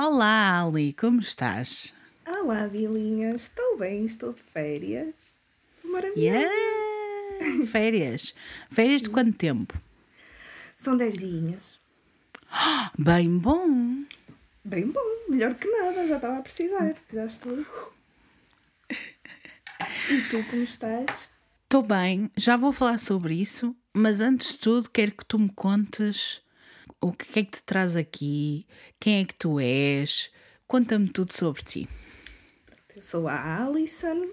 Olá, Ali, como estás? Olá, Vilinha, estou bem, estou de férias. Maravilhoso. Yeah! Férias. Férias de quanto tempo? São 10 dias. Bem bom. Bem bom, melhor que nada, já estava a precisar, já estou. E tu, como estás? Estou bem, já vou falar sobre isso, mas antes de tudo quero que tu me contes o que é que te traz aqui, quem é que tu és, conta-me tudo sobre ti. Eu sou a Alison,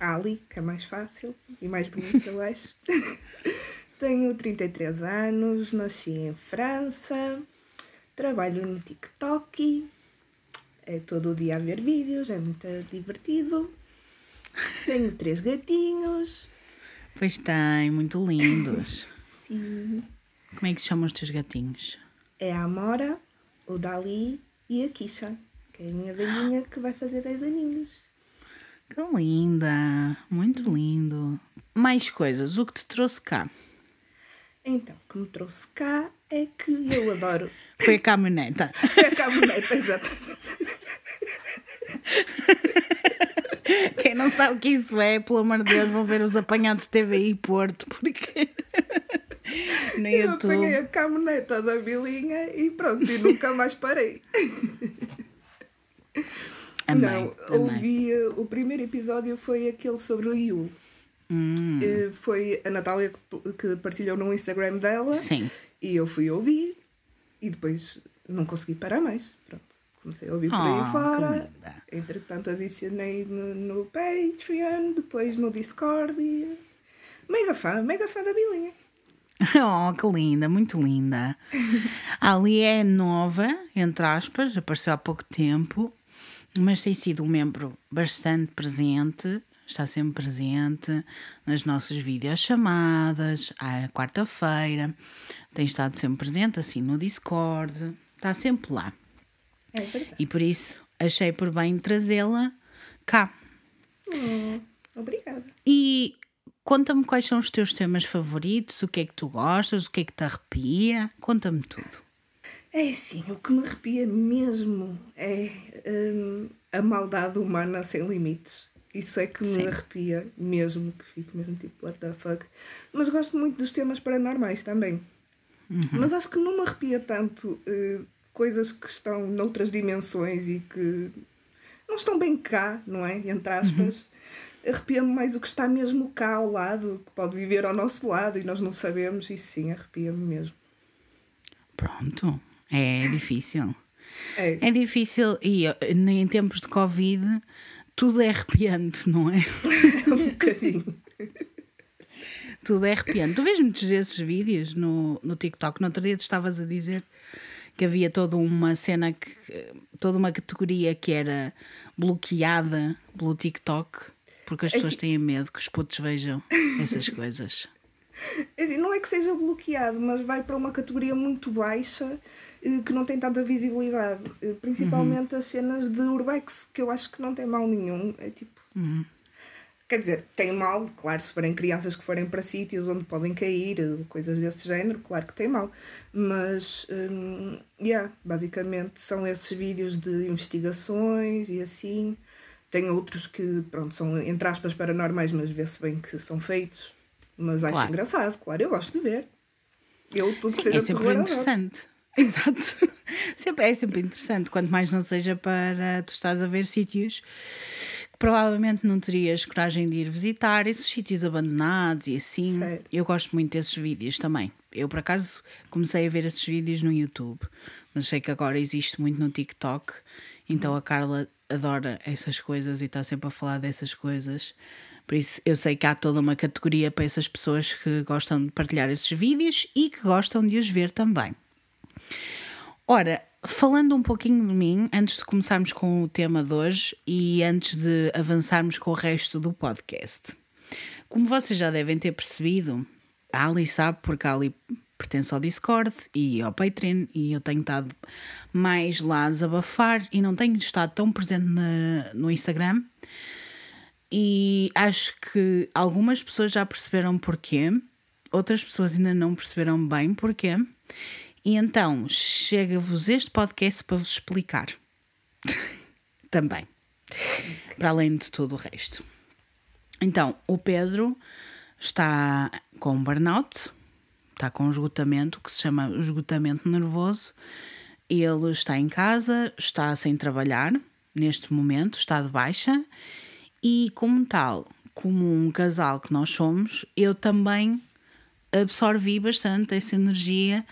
Ali, que é mais fácil e mais bonito, eu acho. Tenho 33 anos, nasci em França, trabalho no TikTok, é todo o dia a ver vídeos, é muito divertido. Tenho três gatinhos. Pois tem, muito lindos. Sim. Como é que se chamam os teus gatinhos? É a Amora, o Dali e a Kisha, que é a minha velhinha que vai fazer 10 aninhos. Que linda, muito lindo. Mais coisas, o que te trouxe cá? Então, o que me trouxe cá é que eu adoro. Foi a caminhoneta. Foi a caminhoneta, exatamente. Quem não sabe o que isso é, pelo amor de Deus, vão ver os apanhados TVI Porto, porque no Eu YouTube. apanhei a caminhoneta da Bilinha e pronto, e nunca mais parei. Amei, não, ouvi. eh, O primeiro episódio foi aquele sobre o Yule. Hum, Eh, Foi a Natália que- partilhou no Instagram dela sim. e eu fui ouvir e depois não consegui parar mais. Pronto, comecei a ouvir por Oh, aí que fora. Entretanto, adicionei no, no Patreon, depois no Discord e. Mega fã, mega fã da Bilinha. Oh, que linda, muito linda. Ali é nova, entre aspas, apareceu há pouco tempo, mas tem sido um membro bastante presente, está sempre presente nas nossas videochamadas, à quarta-feira, tem estado sempre presente, assim, no Discord, está sempre lá. É verdade. E por isso achei por bem trazê-la cá. Hum, obrigada. E conta-me quais são os teus temas favoritos, o que é que tu gostas, o que é que te arrepia, conta-me tudo. É assim, o que me arrepia mesmo é hum, a maldade humana sem limites. Isso é que me Sim. arrepia mesmo, que fico mesmo tipo, what the fuck. Mas gosto muito dos temas paranormais também. Mas acho que não me arrepia tanto eh, coisas que estão noutras dimensões e que não estão bem cá, não é? Entre aspas. Arrepia-me mais o que está mesmo cá ao lado, que pode viver ao nosso lado e nós não sabemos. Isso sim, arrepia-me mesmo. Pronto, é difícil. É, É difícil e eh, em tempos de Covid tudo é arrepiante, não é? um bocadinho. Tudo é arrepiante. Tu vês muitos desses vídeos no, no TikTok. No outro dia tu estavas a dizer que havia toda uma cena, que, toda uma categoria que era bloqueada pelo TikTok porque as pessoas assim- têm medo que os putos vejam essas coisas. É assim, não é que seja bloqueado, mas vai para uma categoria muito baixa eh, que não tem tanta visibilidade. Eh, Principalmente as cenas de Urbex, que eu acho que não tem mal nenhum. É tipo. Quer dizer, tem mal, claro, se forem crianças que forem para sítios onde podem cair, eh, coisas desse género, claro que tem mal. Mas, hum, yeah, basicamente são esses vídeos de investigações e assim. Tem outros que, pronto, são entre aspas paranormais, mas vê-se bem que são feitos. Mas acho Claro. engraçado, claro, eu gosto de ver. Eu, tudo que Sim, seja é sempre terror, interessante. Exato. Sempre, é sempre interessante, quanto mais não seja para tu estás a ver sítios que provavelmente não terias coragem de ir visitar, esses sítios abandonados e assim. Certo. Eu gosto muito desses vídeos também. Eu, por acaso, comecei a ver esses vídeos no YouTube, mas sei que agora existe muito no TikTok, então a Carla adora essas coisas e está sempre a falar dessas coisas. Por isso, eu sei que há toda uma categoria para essas pessoas que gostam de partilhar esses vídeos e que gostam de os ver também. Ora, falando um pouquinho de mim, antes de começarmos com o tema de hoje e antes de avançarmos com o resto do podcast. Como vocês já devem ter percebido, a Ali sabe porque a Ali pertence ao Discord e ao Patreon e eu tenho estado mais lá a desabafar e não tenho estado tão presente na- no Instagram. E acho que algumas pessoas já perceberam porquê, outras pessoas ainda não perceberam bem porquê. E então chega-vos este podcast para vos explicar também, para além de todo o resto. Então, o Pedro está com burnout, está com esgotamento, que se chama esgotamento nervoso. Ele está em casa, está sem trabalhar neste momento, está de baixa e, como tal, como um casal que nós somos, eu também absorvi bastante essa energia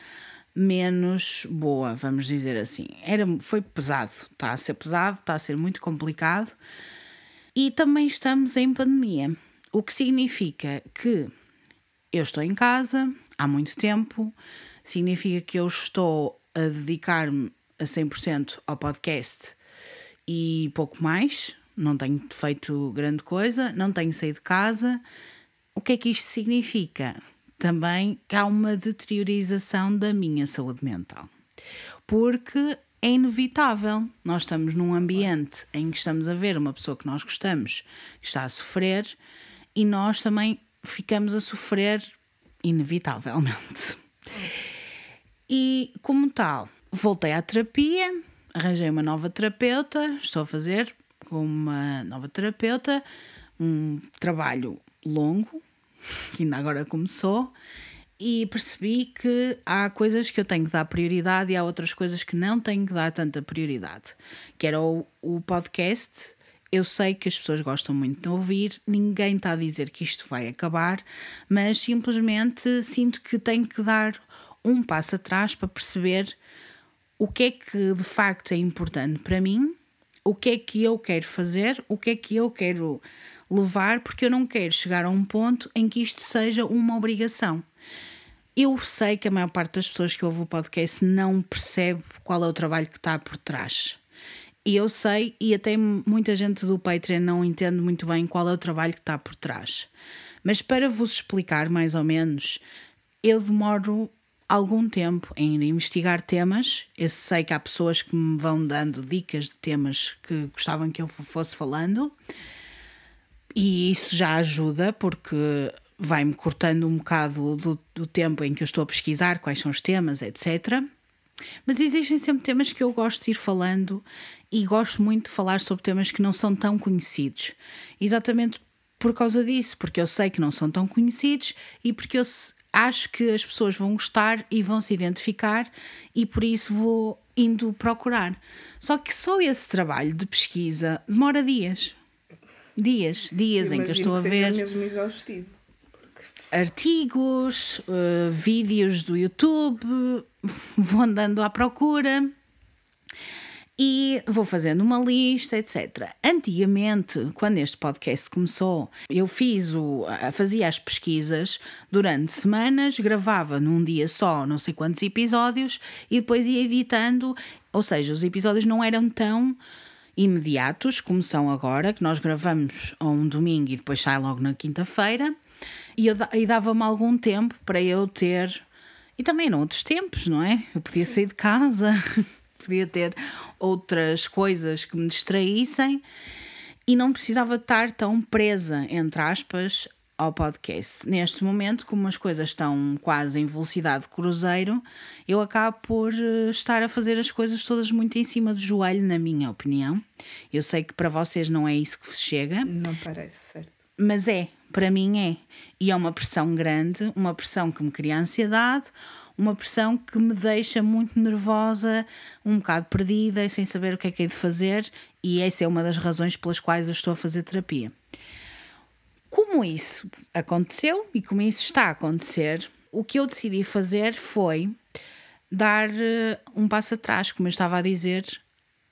menos boa, vamos dizer assim. Era, foi pesado, está a ser pesado, está a ser muito complicado. E também estamos em pandemia, o que significa que eu estou em casa há muito tempo, significa que eu estou a dedicar-me a 100% ao podcast e pouco mais, não tenho feito grande coisa, não tenho saído de casa. O que é que isto significa? Também há uma deteriorização da minha saúde mental. Porque é inevitável. Nós estamos num ambiente em que estamos a ver uma pessoa que nós gostamos que está a sofrer e nós também ficamos a sofrer inevitavelmente. E como tal, voltei à terapia, arranjei uma nova terapeuta, estou a fazer com uma nova terapeuta um trabalho longo, que ainda agora começou, e percebi que há coisas que eu tenho que dar prioridade e há outras coisas que não tenho que dar tanta prioridade. Que era o, o podcast. Eu sei que as pessoas gostam muito de ouvir, ninguém está a dizer que isto vai acabar, mas simplesmente sinto que tenho que dar um passo atrás para perceber o que é que de facto é importante para mim, o que é que eu quero fazer, o que é que eu quero levar, porque eu não quero chegar a um ponto em que isto seja uma obrigação. Eu sei que a maior parte das pessoas que ouvem o podcast não percebe qual é o trabalho que está por trás. E eu sei, e até muita gente do Patreon não entende muito bem qual é o trabalho que está por trás. Mas para vos explicar mais ou menos, eu demoro algum tempo em investigar temas. Eu sei que há pessoas que me vão dando dicas de temas que gostavam que eu fosse falando, e isso já ajuda porque vai-me cortando um bocado do, do, tempo em que eu estou a pesquisar quais são os temas, etc. Mas existem sempre temas que eu gosto de ir falando e gosto muito de falar sobre temas que não são tão conhecidos. Exatamente por causa disso, porque eu sei que não são tão conhecidos e porque eu acho que as pessoas vão gostar e vão se identificar e por isso vou indo procurar. Só que só esse trabalho de pesquisa demora dias. Dias, dias em que eu estou que a ver. mesmo exaustivo. Artigos, uh, vídeos do YouTube, vou andando à procura e vou fazendo uma lista, etc. Antigamente, quando este podcast começou, eu fiz o, fazia as pesquisas durante semanas, gravava num dia só não sei quantos episódios e depois ia editando, ou seja, os episódios não eram tão imediatos como são agora, que nós gravamos a um domingo e depois sai logo na quinta-feira, e, e dava-me algum tempo para eu ter. E também eram outros tempos, não é? Eu podia Sim. sair de casa. podia ter outras coisas que me distraíssem e não precisava estar tão presa, entre aspas, ao podcast. Neste momento, como as coisas estão quase em velocidade de cruzeiro, eu acabo por eh, estar a fazer as coisas todas muito em cima do joelho, na minha opinião. Eu sei que para vocês não é isso que vos chega. Não parece, certo. Mas é, para mim é. E é uma pressão grande, uma pressão que me cria ansiedade, uma pressão que me deixa muito nervosa, um bocado perdida, sem saber o que é que é de fazer, e essa é uma das razões pelas quais eu estou a fazer terapia. Como isso aconteceu e como isso está a acontecer, o que eu decidi fazer foi dar uh, um passo atrás, como eu estava a dizer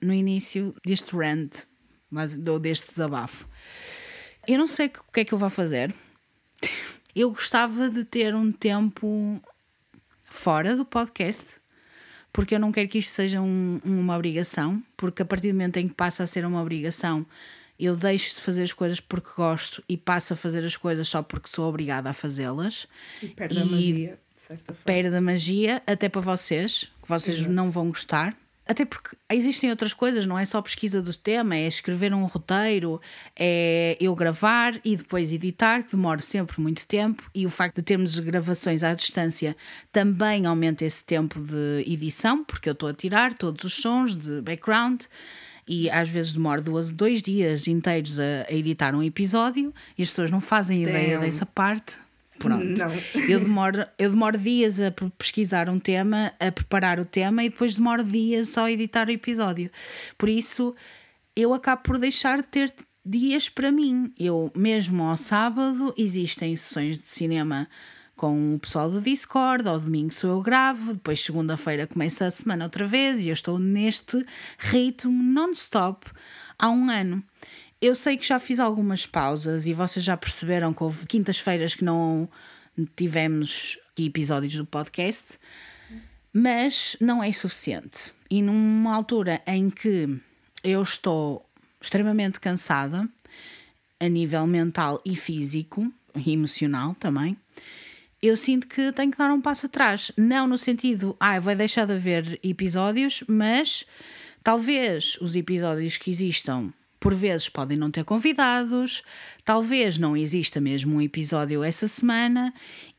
no início deste rant, ou deste desabafo. Eu não sei o que é que eu vou fazer. Eu gostava de ter um tempo fora do podcast, porque eu não quero que isto seja um, uma obrigação, porque a partir do momento em que passa a ser uma obrigação, eu deixo de fazer as coisas porque gosto e passo a fazer as coisas só porque sou obrigada a fazê-las. E perde e a magia, de certa forma. Perde a magia, até para vocês, que vocês Exato. não vão gostar, Até porque existem outras coisas, não é só pesquisa do tema, é escrever um roteiro, é eu gravar e depois editar, que demora sempre muito tempo, e o facto de termos gravações à distância também aumenta esse tempo de edição, porque eu estou a tirar todos os sons de background e às vezes demora duas, dois dias inteiros a, a editar um episódio e as pessoas não fazem ideia Damn. dessa parte. Pronto. Não. Eu demoro, eu demoro dias a pesquisar um tema, a preparar o tema e depois demoro dias só a editar o episódio. Por isso, eu acabo por deixar de ter dias para mim. Eu, mesmo ao sábado, existem sessões de cinema com o pessoal do Discord, ao domingo sou eu gravo, depois segunda-feira começa a semana outra vez e eu estou neste ritmo non-stop há um ano. Eu sei que já fiz algumas pausas e vocês já perceberam que houve quintas-feiras que não tivemos episódios do podcast, mas não é suficiente. E numa altura em que eu estou extremamente cansada, a nível mental e físico, e emocional também, eu sinto que tenho que dar um passo atrás. Não no sentido, ah, vai deixar de haver episódios, mas talvez os episódios que existam por vezes podem não ter convidados, talvez não exista mesmo um episódio essa semana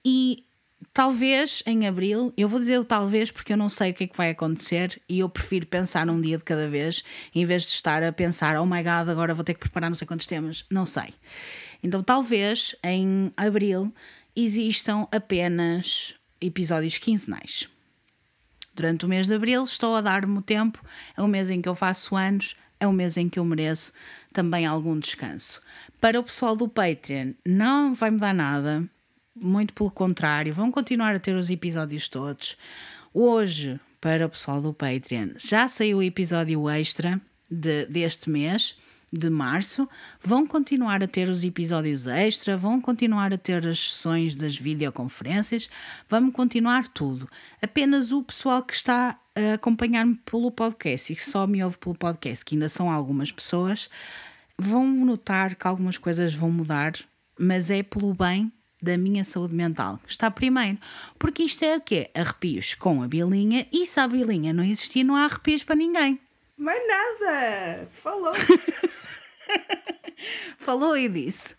e talvez em abril, eu vou dizer o talvez porque eu não sei o que é que vai acontecer e eu prefiro pensar um dia de cada vez em vez de estar a pensar, oh my god, agora vou ter que preparar não sei quantos temas. Não sei. Então talvez em abril existam apenas episódios quinzenais. Durante o mês de abril estou a dar-me o tempo, é o mês em que eu faço anos, é o mês em que eu mereço também algum descanso. Para o pessoal do Patreon, não vai mudar nada, muito pelo contrário, vão continuar a ter os episódios todos. Hoje, para o pessoal do Patreon, já saiu o episódio extra de, deste mês de março, vão continuar a ter os episódios extra, vão continuar a ter as sessões das videoconferências, vamos continuar tudo. Apenas o pessoal que está a acompanhar-me pelo podcast e só me ouve pelo podcast, que ainda são algumas pessoas, vão notar que algumas coisas vão mudar, mas é pelo bem da minha saúde mental. Está primeiro. Porque isto é o quê? Arrepios com a bilinha e se a bilinha não existir, não há arrepios para ninguém. Mais nada! Falou! Falou e disse.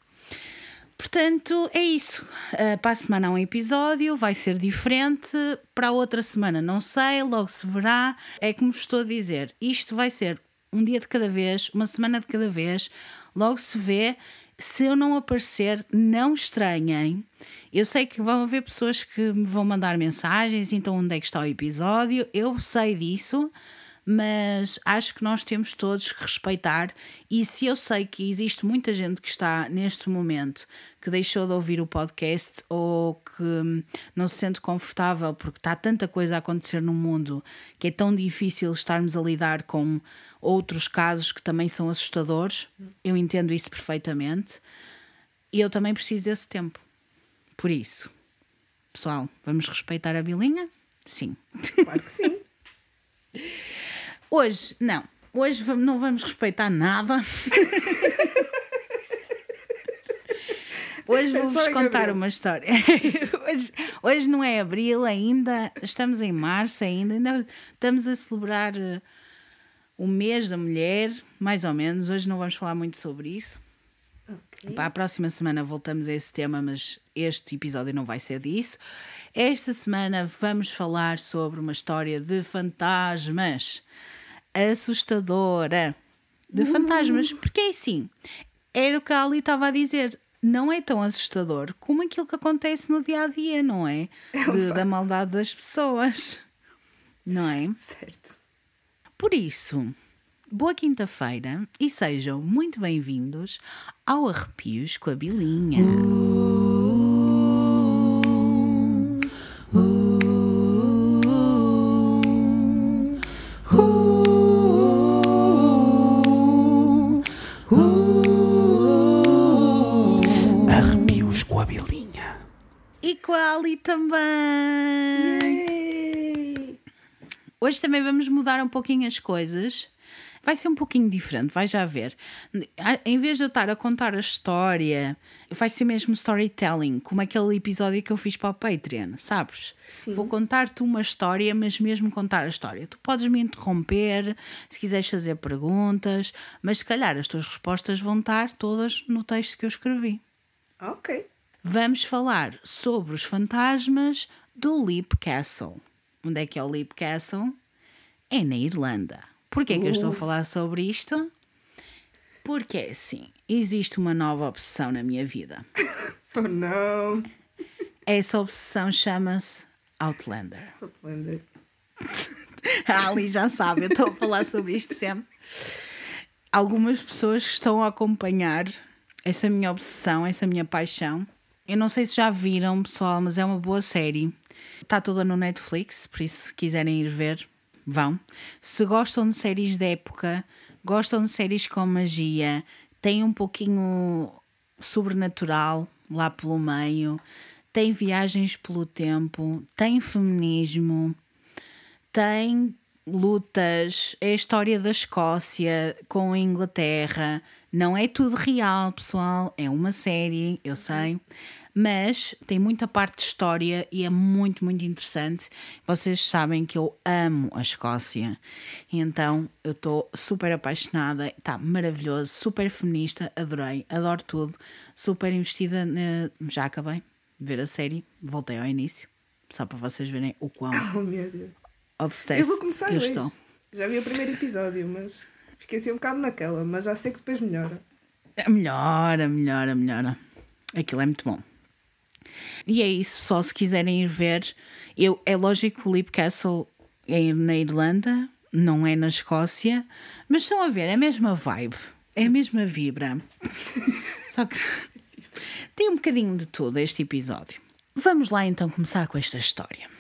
Portanto, é isso. Uh, para a semana há um episódio, vai ser diferente. Para a outra semana, não sei, logo se verá. É como estou a dizer, isto vai ser um dia de cada vez, uma semana de cada vez, logo se vê. Se eu não aparecer, não estranhem. Eu sei que vão haver pessoas que me vão mandar mensagens, então onde é que está o episódio? Eu sei disso mas acho que nós temos todos que respeitar. E se eu sei que existe muita gente que está neste momento que deixou de ouvir o podcast ou que não se sente confortável porque está tanta coisa a acontecer no mundo que é tão difícil estarmos a lidar com outros casos que também são assustadores, eu entendo isso perfeitamente. E eu também preciso desse tempo. Por isso, pessoal, vamos respeitar a bilinha? Sim. Claro que sim. Hoje, não. Hoje não vamos respeitar nada. Hoje vou-vos contar uma história. hoje, hoje não é abril ainda, estamos em março ainda, ainda estamos a celebrar eh, o mês da mulher, mais ou menos. Hoje não vamos falar muito sobre isso. Ok. Para a próxima semana voltamos a esse tema, mas este episódio não vai ser disso. Esta semana vamos falar sobre uma história de fantasmas assustadora. De fantasmas, porque é assim, era o que a Ali estava a dizer. Não é tão assustador como aquilo que acontece no dia a dia, não é? De- da maldade das pessoas, não é? Certo. Por isso, boa quinta-feira e sejam muito bem-vindos ao Arrepios com a Bilinha. Arrepios também. Yay! Hoje também vamos mudar um pouquinho as coisas. Vai ser um pouquinho diferente, vai já ver. Em vez de eu estar a contar a história, vai ser mesmo storytelling, como aquele episódio que eu fiz para o Patreon, sabes? Sim. Vou contar-te uma história, mas mesmo contar a história. Tu podes me interromper se quiseres fazer perguntas, mas se calhar as tuas respostas vão estar todas no texto que eu escrevi. Ok. Vamos falar sobre os fantasmas do Leap Castle. Onde é que é o Leap Castle? É na Irlanda. Porquê é que eu estou a falar sobre isto? Porque é assim, existe uma nova obsessão na minha vida. Oh não. Essa obsessão chama-se Outlander. Outlander. A Ali já sabe, eu estou a falar sobre isto sempre. Algumas pessoas que estão a acompanhar essa minha obsessão, essa minha paixão. Eu não sei se já viram, pessoal, mas é uma boa série. Está toda no Netflix, por isso, se quiserem ir ver, vão. Se gostam de séries de época, gostam de séries com magia, tem um pouquinho sobrenatural lá pelo meio, tem viagens pelo tempo, tem feminismo, tem lutas, é a história da Escócia com a Inglaterra. Não é tudo real, pessoal, é uma série, eu sei, mas tem muita parte de história e é muito, muito interessante. Vocês sabem que eu amo a Escócia, então eu estou super apaixonada, está maravilhoso, super feminista, adorei, adoro tudo, super investida. Na... Já acabei de ver a série, voltei ao início, só para vocês verem o quão Oh meu Deus. obsessed Eu vou começar eu hoje. estou. Já vi o primeiro episódio, mas fiquei assim um bocado naquela, mas já sei que depois melhora. Melhora, melhora, melhora. Aquilo é muito bom. E é isso, só se quiserem ir ver. Eu, é lógico que o Leap Castle é na Irlanda, não é na Escócia, mas estão a ver, é a mesma vibe, é a mesma vibra. Só que tem um bocadinho de tudo este episódio. Vamos lá então começar com esta história.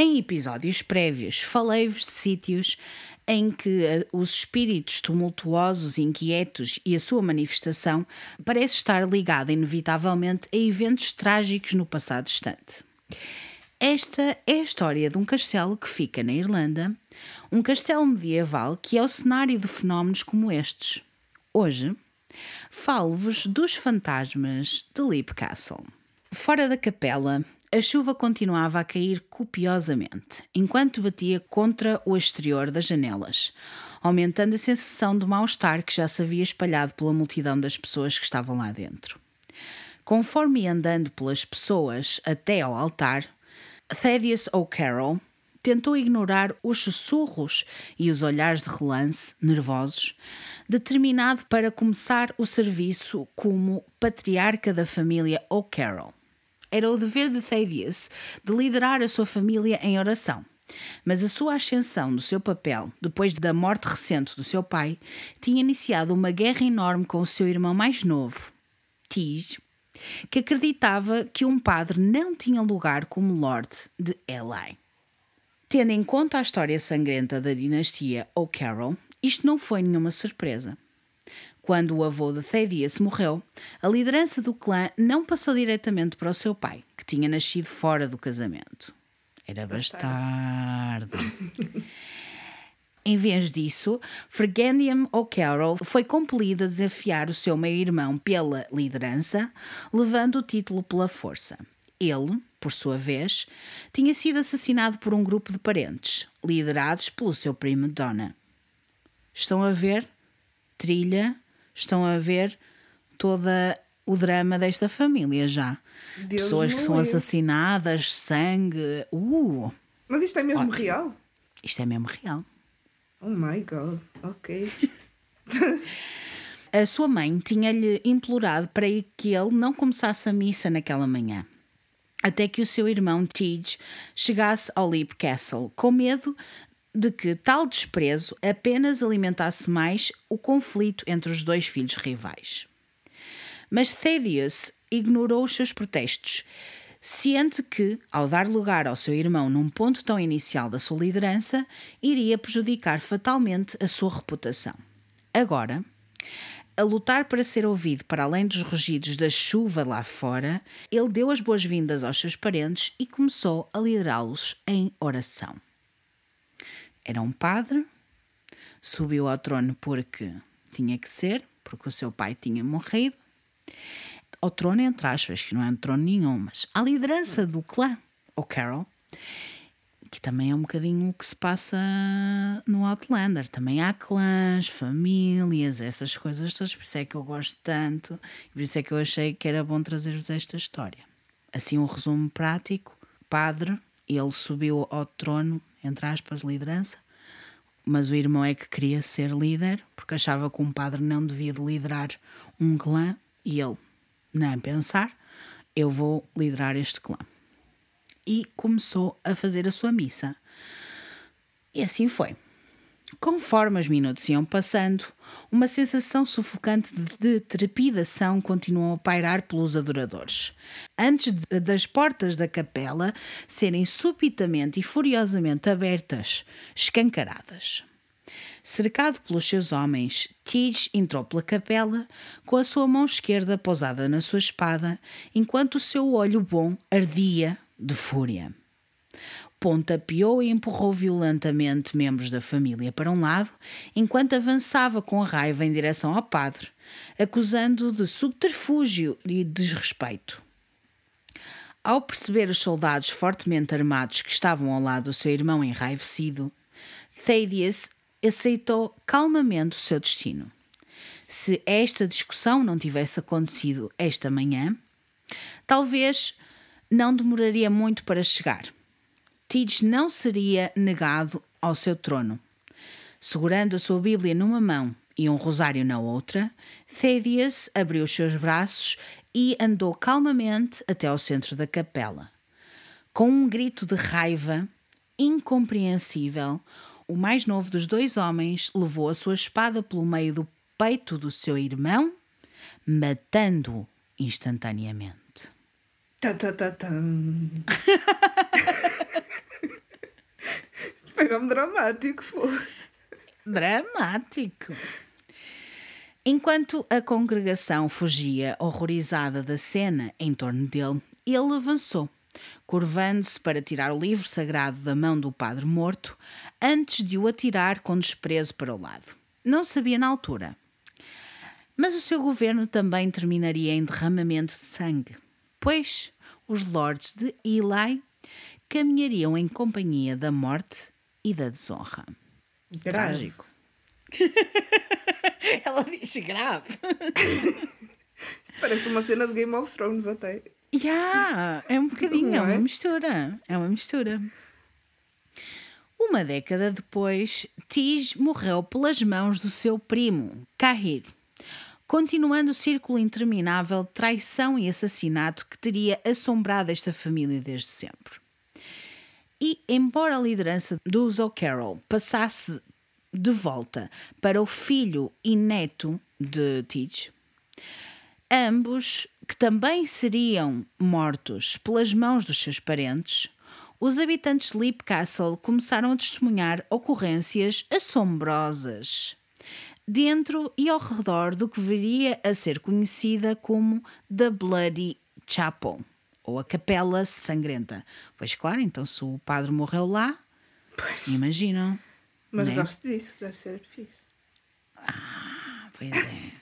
Em episódios prévios, falei-vos de sítios em que eh, os espíritos tumultuosos inquietos e a sua manifestação parece estar ligada inevitavelmente a eventos trágicos no passado distante. Esta é a história de um castelo que fica na Irlanda, um castelo medieval que é o cenário de fenómenos como estes. Hoje, falo-vos dos fantasmas de Leap Castle. Fora da capela, a chuva continuava a cair copiosamente, enquanto batia contra o exterior das janelas, aumentando a sensação de mal-estar que já se havia espalhado pela multidão das pessoas que estavam lá dentro. Conforme andando pelas pessoas até ao altar, Thaddeus O'Carroll tentou ignorar os sussurros e os olhares de relance, nervosos, determinado para começar o serviço como patriarca da família O'Carroll. Era o dever de Thaddeus de liderar a sua família em oração. Mas a sua ascensão do seu papel, depois da morte recente do seu pai, tinha iniciado uma guerra enorme com o seu irmão mais novo, Tige, que acreditava que um padre não tinha lugar como Lord de Ely. Tendo em conta a história sangrenta da dinastia O'Carroll, isto não foi nenhuma surpresa. Quando o avô de Thaddeus morreu, a liderança do clã não passou diretamente para o seu pai, que tinha nascido fora do casamento. Era bastardo. Em vez disso, Fergandium O'Carroll foi compelido a desafiar o seu meio-irmão pela liderança, levando o título pela força. Ele, por sua vez, tinha sido assassinado por um grupo de parentes, liderados pelo seu primo Donna. Estão a ver? Trilha, estão a ver toda o drama desta família já. Deus Pessoas que são assassinadas, sangue. Uh! Mas isto é mesmo Ótimo. real? Isto é mesmo real. Oh my god, ok. A sua mãe tinha-lhe implorado para que ele não começasse a missa naquela manhã, até que o seu irmão Tige chegasse ao Leap Castle, com medo de que tal desprezo apenas alimentasse mais o conflito entre os dois filhos rivais. Mas Thaddeus ignorou os seus protestos, ciente que, ao dar lugar ao seu irmão num ponto tão inicial da sua liderança, iria prejudicar fatalmente a sua reputação. Agora, a lutar para ser ouvido para além dos rugidos da chuva lá fora, ele deu as boas-vindas aos seus parentes e começou a liderá-los em oração. Era um padre, subiu ao trono porque tinha que ser, porque o seu pai tinha morrido. Ao trono, entre aspas, que não é um trono nenhum, mas à liderança do clã, o Carol, que também é um bocadinho o que se passa no Outlander. Também há clãs, famílias, essas coisas todas. Por isso é que eu gosto tanto, por isso é que eu achei que era bom trazer-vos esta história. Assim, um resumo prático: padre, ele subiu ao trono, entre aspas, liderança, mas o irmão é que queria ser líder, porque achava que um padre não devia de liderar um clã, e ele, nem pensar, eu vou liderar este clã. E começou a fazer a sua missa. E assim foi. Conforme os minutos iam passando, uma sensação sufocante de trepidação continuou a pairar pelos adoradores. Antes de, das portas da capela serem subitamente e furiosamente abertas, escancaradas. Cercado pelos seus homens, Tige entrou pela capela com a sua mão esquerda pousada na sua espada, enquanto o seu olho bom ardia de fúria pontapeou e empurrou violentamente membros da família para um lado, enquanto avançava com raiva em direção ao padre, acusando-o de subterfúgio e desrespeito. Ao perceber os soldados fortemente armados que estavam ao lado do seu irmão enraivecido, Thaddeus aceitou calmamente o seu destino. Se esta discussão não tivesse acontecido esta manhã, talvez não demoraria muito para chegar Tidge não seria negado ao seu trono. Segurando a sua Bíblia numa mão e um rosário na outra, Thaddeus abriu os seus braços e andou calmamente até ao centro da capela. Com um grito de raiva incompreensível, o mais novo dos dois homens levou a sua espada pelo meio do peito do seu irmão, matando-o instantaneamente. Tá, tá, tá, Foi nome dramático, foi. Dramático. Enquanto a congregação fugia horrorizada da cena em torno dele, ele avançou, curvando-se para tirar o livro sagrado da mão do padre morto, antes de o atirar com desprezo para o lado. Não sabia na altura. Mas o seu governo também terminaria em derramamento de sangue, pois os lords de Eli caminhariam em companhia da morte e da desonra. Grave. Trágico. Ela diz grave. Parece uma cena de Game of Thrones até. Yeah, é um bocadinho, é é? uma mistura. É uma mistura. Uma década depois, Tige morreu pelas mãos do seu primo, Kahir, continuando o círculo interminável de traição e assassinato que teria assombrado esta família desde sempre. E, embora a liderança dos O'Carroll passasse de volta para o filho e neto de Tige, ambos, que também seriam mortos pelas mãos dos seus parentes, os habitantes de Leap Castle começaram a testemunhar ocorrências assombrosas dentro e ao redor do que viria a ser conhecida como The Bloody Chapel, ou a Capela Sangrenta. Pois claro, então se o padre morreu lá, imaginam. Mas né? gosto disso, deve ser fixe. Pois é.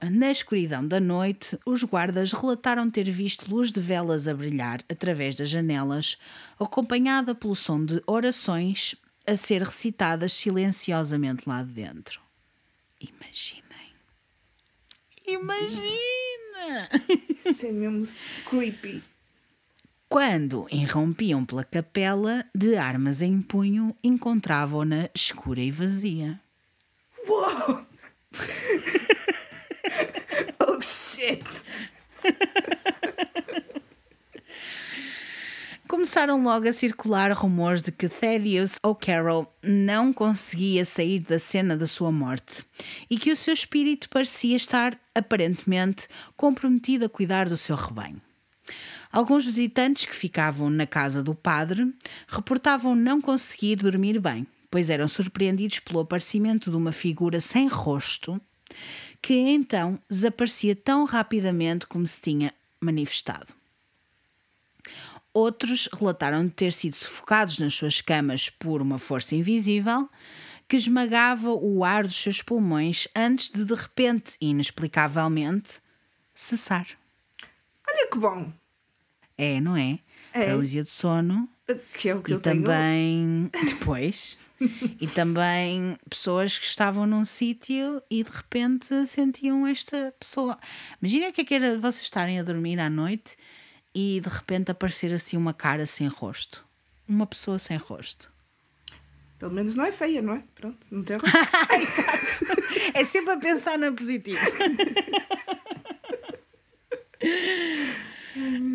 Na escuridão da noite, os guardas relataram ter visto luz de velas a brilhar através das janelas, acompanhada pelo som de orações a ser recitadas silenciosamente lá de dentro. Imaginem. Imagina! Isso é mesmo creepy. Quando irrompiam pela capela, de armas em punho, encontravam-na escura e vazia. Uou! oh shit! Começaram logo a circular rumores de que Thaddeus O'Carroll não conseguia sair da cena da sua morte e que o seu espírito parecia estar, aparentemente, comprometido a cuidar do seu rebanho. Alguns visitantes que ficavam na casa do padre reportavam não conseguir dormir bem, pois eram surpreendidos pelo aparecimento de uma figura sem rosto que então desaparecia tão rapidamente como se tinha manifestado. Outros relataram de ter sido sufocados nas suas camas por uma força invisível que esmagava o ar dos seus pulmões antes de, de repente e inexplicavelmente, cessar. Olha que bom. É, não é? É. Paralisia de sono Que é o que e eu tenho. também depois e também pessoas que estavam num sítio e de repente sentiam esta pessoa. Imagina o que é que era vocês estarem a dormir à noite e de repente aparecer assim uma cara sem rosto. Uma pessoa sem rosto. Pelo menos não é feia, não é? Pronto, não tem rosto. É sempre a pensar na positiva.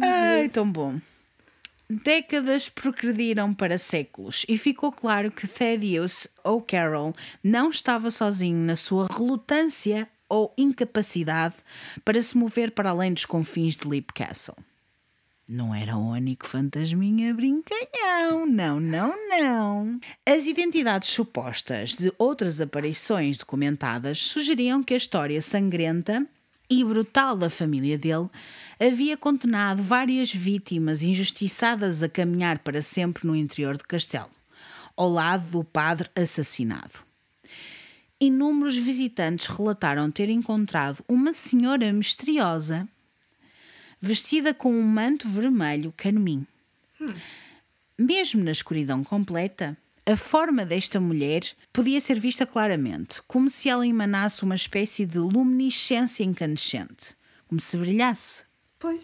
Ai, tão bom. Décadas progrediram para séculos e ficou claro que Thaddeus O'Carroll não estava sozinho na sua relutância ou incapacidade para se mover para além dos confins de Leap Castle. Não era o único fantasminha brincalhão, não, não, não. As identidades supostas de outras aparições documentadas sugeriam que a história sangrenta e brutal da família dele havia condenado várias vítimas injustiçadas a caminhar para sempre no interior do castelo, ao lado do padre assassinado. Inúmeros visitantes relataram ter encontrado uma senhora misteriosa vestida com um manto vermelho carmim. Mesmo na escuridão completa, a forma desta mulher podia ser vista claramente, como se ela emanasse uma espécie de luminescência incandescente, como se brilhasse. Pois.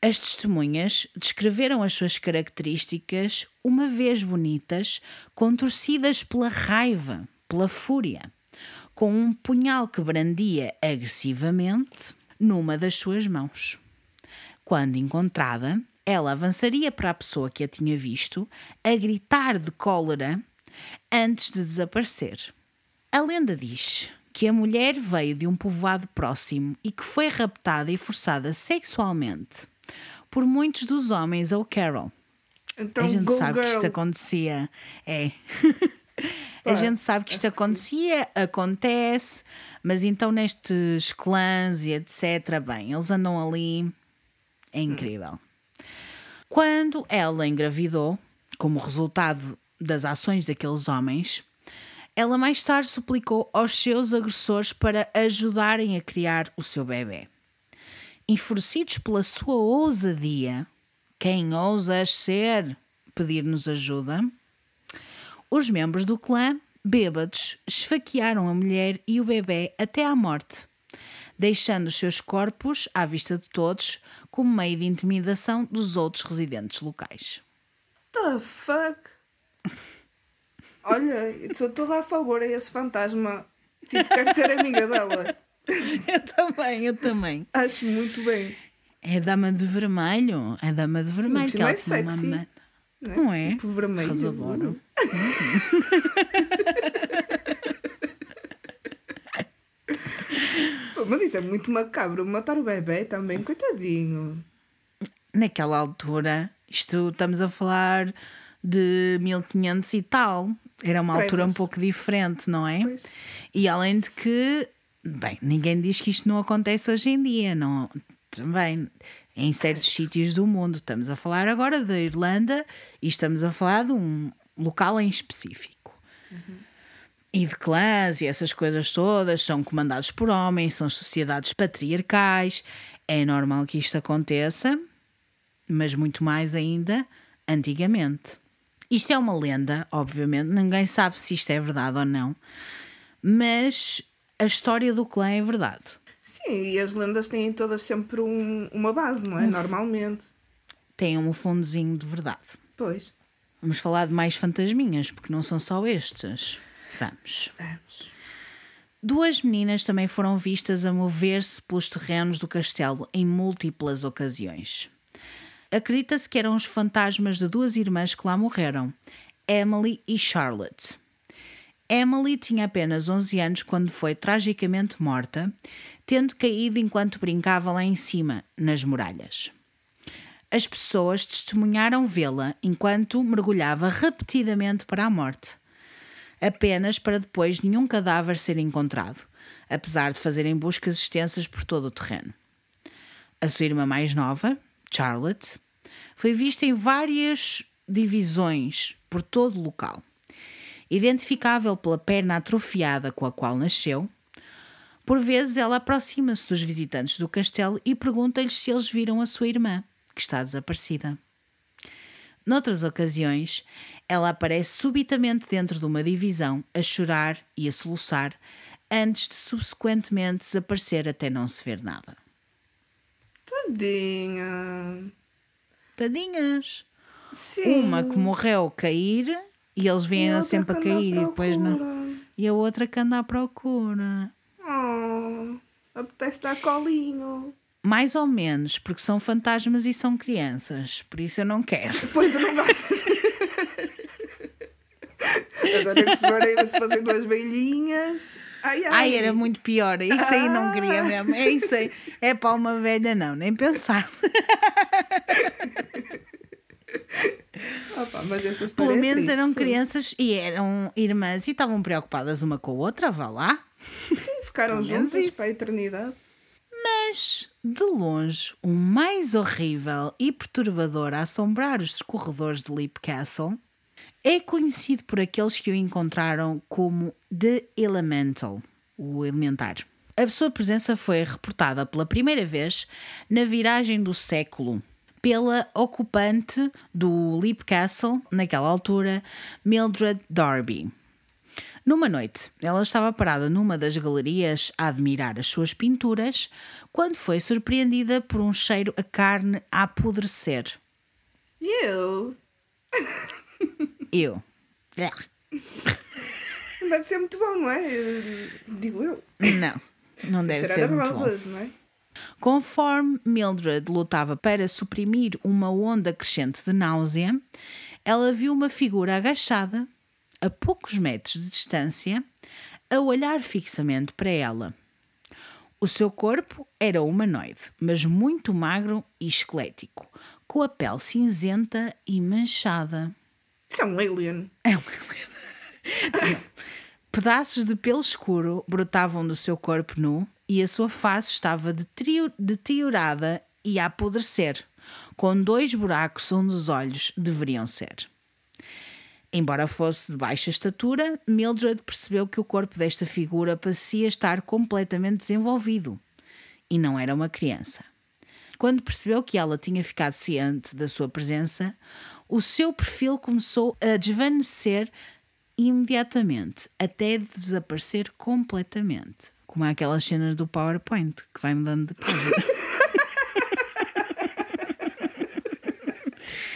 As testemunhas descreveram as suas características, uma vez bonitas, contorcidas pela raiva, pela fúria, com um punhal que brandia agressivamente numa das suas mãos. Quando encontrada, ela avançaria para a pessoa que a tinha visto, a gritar de cólera antes de desaparecer. A lenda diz que a mulher veio de um povoado próximo e que foi raptada e forçada sexualmente por muitos dos homens O'Carroll. Então, a gente sabe que girl. isto acontecia. É. a gente sabe que isto que acontecia, acontece, mas então nestes clãs e etc., bem, eles andam ali. É incrível. Quando ela engravidou, como resultado das ações daqueles homens, ela mais tarde suplicou aos seus agressores para ajudarem a criar o seu bebê. Enfurecidos pela sua ousadia, quem ousas ser pedir-nos ajuda? Os membros do clã, bêbados, esfaquearam a mulher e o bebê até à morte, deixando os seus corpos à vista de todos como meio de intimidação dos outros residentes locais. The fuck? Olha, eu sou toda a favor a esse fantasma. Tipo, quero ser amiga dela. Eu também, eu também. Acho muito bem. É a dama de vermelho, é a dama de vermelho. Muito que mais tinha uma sexy, ma- Não é? Não é? Tipo vermelho. Mas adoro. Mas isso é muito macabro. Matar o bebê também, coitadinho. Naquela altura, isto estamos a falar de 1500 e tal. Era uma altura um Trevas. pouco diferente, não é? Pois. E além de que, bem, ninguém diz que isto não acontece hoje em dia, não? Também em certos sítios do mundo. Estamos a falar agora da Irlanda e estamos a falar de um local em específico. E de clãs e essas coisas todas são comandados por homens, são sociedades patriarcais. É normal que isto aconteça, mas muito mais ainda antigamente. Isto é uma lenda, obviamente, ninguém sabe se isto é verdade ou não, mas a história do clã é verdade. Sim, e as lendas têm todas sempre um- uma base, não é? Normalmente. Tem um fundozinho de verdade. Pois. Vamos falar de mais fantasminhas, porque não são só estes. Vamos. Vamos. Duas meninas também foram vistas a mover-se pelos terrenos do castelo em múltiplas ocasiões. Acredita-se que eram os fantasmas de duas irmãs que lá morreram, Emily e Charlotte. Emily tinha apenas 11 anos quando foi tragicamente morta, tendo caído enquanto brincava lá em cima, nas muralhas. As pessoas testemunharam vê-la enquanto mergulhava repetidamente para a morte apenas para depois nenhum cadáver ser encontrado, apesar de fazerem buscas extensas por todo o terreno. A sua irmã mais nova, Charlotte, foi vista em várias divisões por todo o local identificável pela perna atrofiada com a qual nasceu. Por vezes ela aproxima-se dos visitantes do castelo e pergunta-lhes se eles viram a sua irmã, que está desaparecida. Noutras ocasiões, ela aparece subitamente dentro de uma divisão, a chorar e a soluçar, antes de subsequentemente desaparecer até não se ver nada. Tadinha. Tadinhas! Sim. Uma que morreu cair e eles vêm sempre a cair e depois não. E a outra que anda à procura. Oh, apetece dar colinho. Mais ou menos, porque são fantasmas e são crianças, por isso eu não quero. Pois eu não gostas. Agora que se forem se fazem duas velhinhas. Ai, ai. Ai, era muito pior. Isso aí não queria mesmo. É isso aí. É para uma velha, não, nem pensar. Opa, Pelo é menos triste, eram foi. crianças e eram irmãs e estavam preocupadas uma com a outra, vá lá. Sim, ficaram juntas para a eternidade. Mas, de longe, o mais horrível e perturbador a assombrar os corredores de Leap Castle é conhecido por aqueles que o encontraram como The Elemental, o elementar. A sua presença foi reportada pela primeira vez na viragem do século pela ocupante do Leap Castle, naquela altura, Mildred Darby. Numa noite, ela estava parada numa das galerias a admirar as suas pinturas quando foi surpreendida por um cheiro a carne a apodrecer. E eu? Eu. Deve ser muito bom, não é? Eu- Digo eu. Não, não deve ser muito bom. não é? Conforme Mildred lutava para suprimir uma onda crescente de náusea, ela viu uma figura agachada, a poucos metros de distância, a olhar fixamente para ela. O seu corpo era humanoide, mas muito magro e esquelético, com a pele cinzenta e manchada. Isso é um alien. É uma Pedaços de pelo escuro brotavam do seu corpo nu e a sua face estava deteriorada e a apodrecer, com dois buracos onde os olhos deveriam ser. Embora fosse de baixa estatura, Mildred percebeu que o corpo desta figura parecia estar completamente desenvolvido e não era uma criança. Quando percebeu que ela tinha ficado ciente da sua presença, o seu perfil começou a desvanecer imediatamente, até desaparecer completamente. Como aquelas cenas do PowerPoint que vai mudando de página.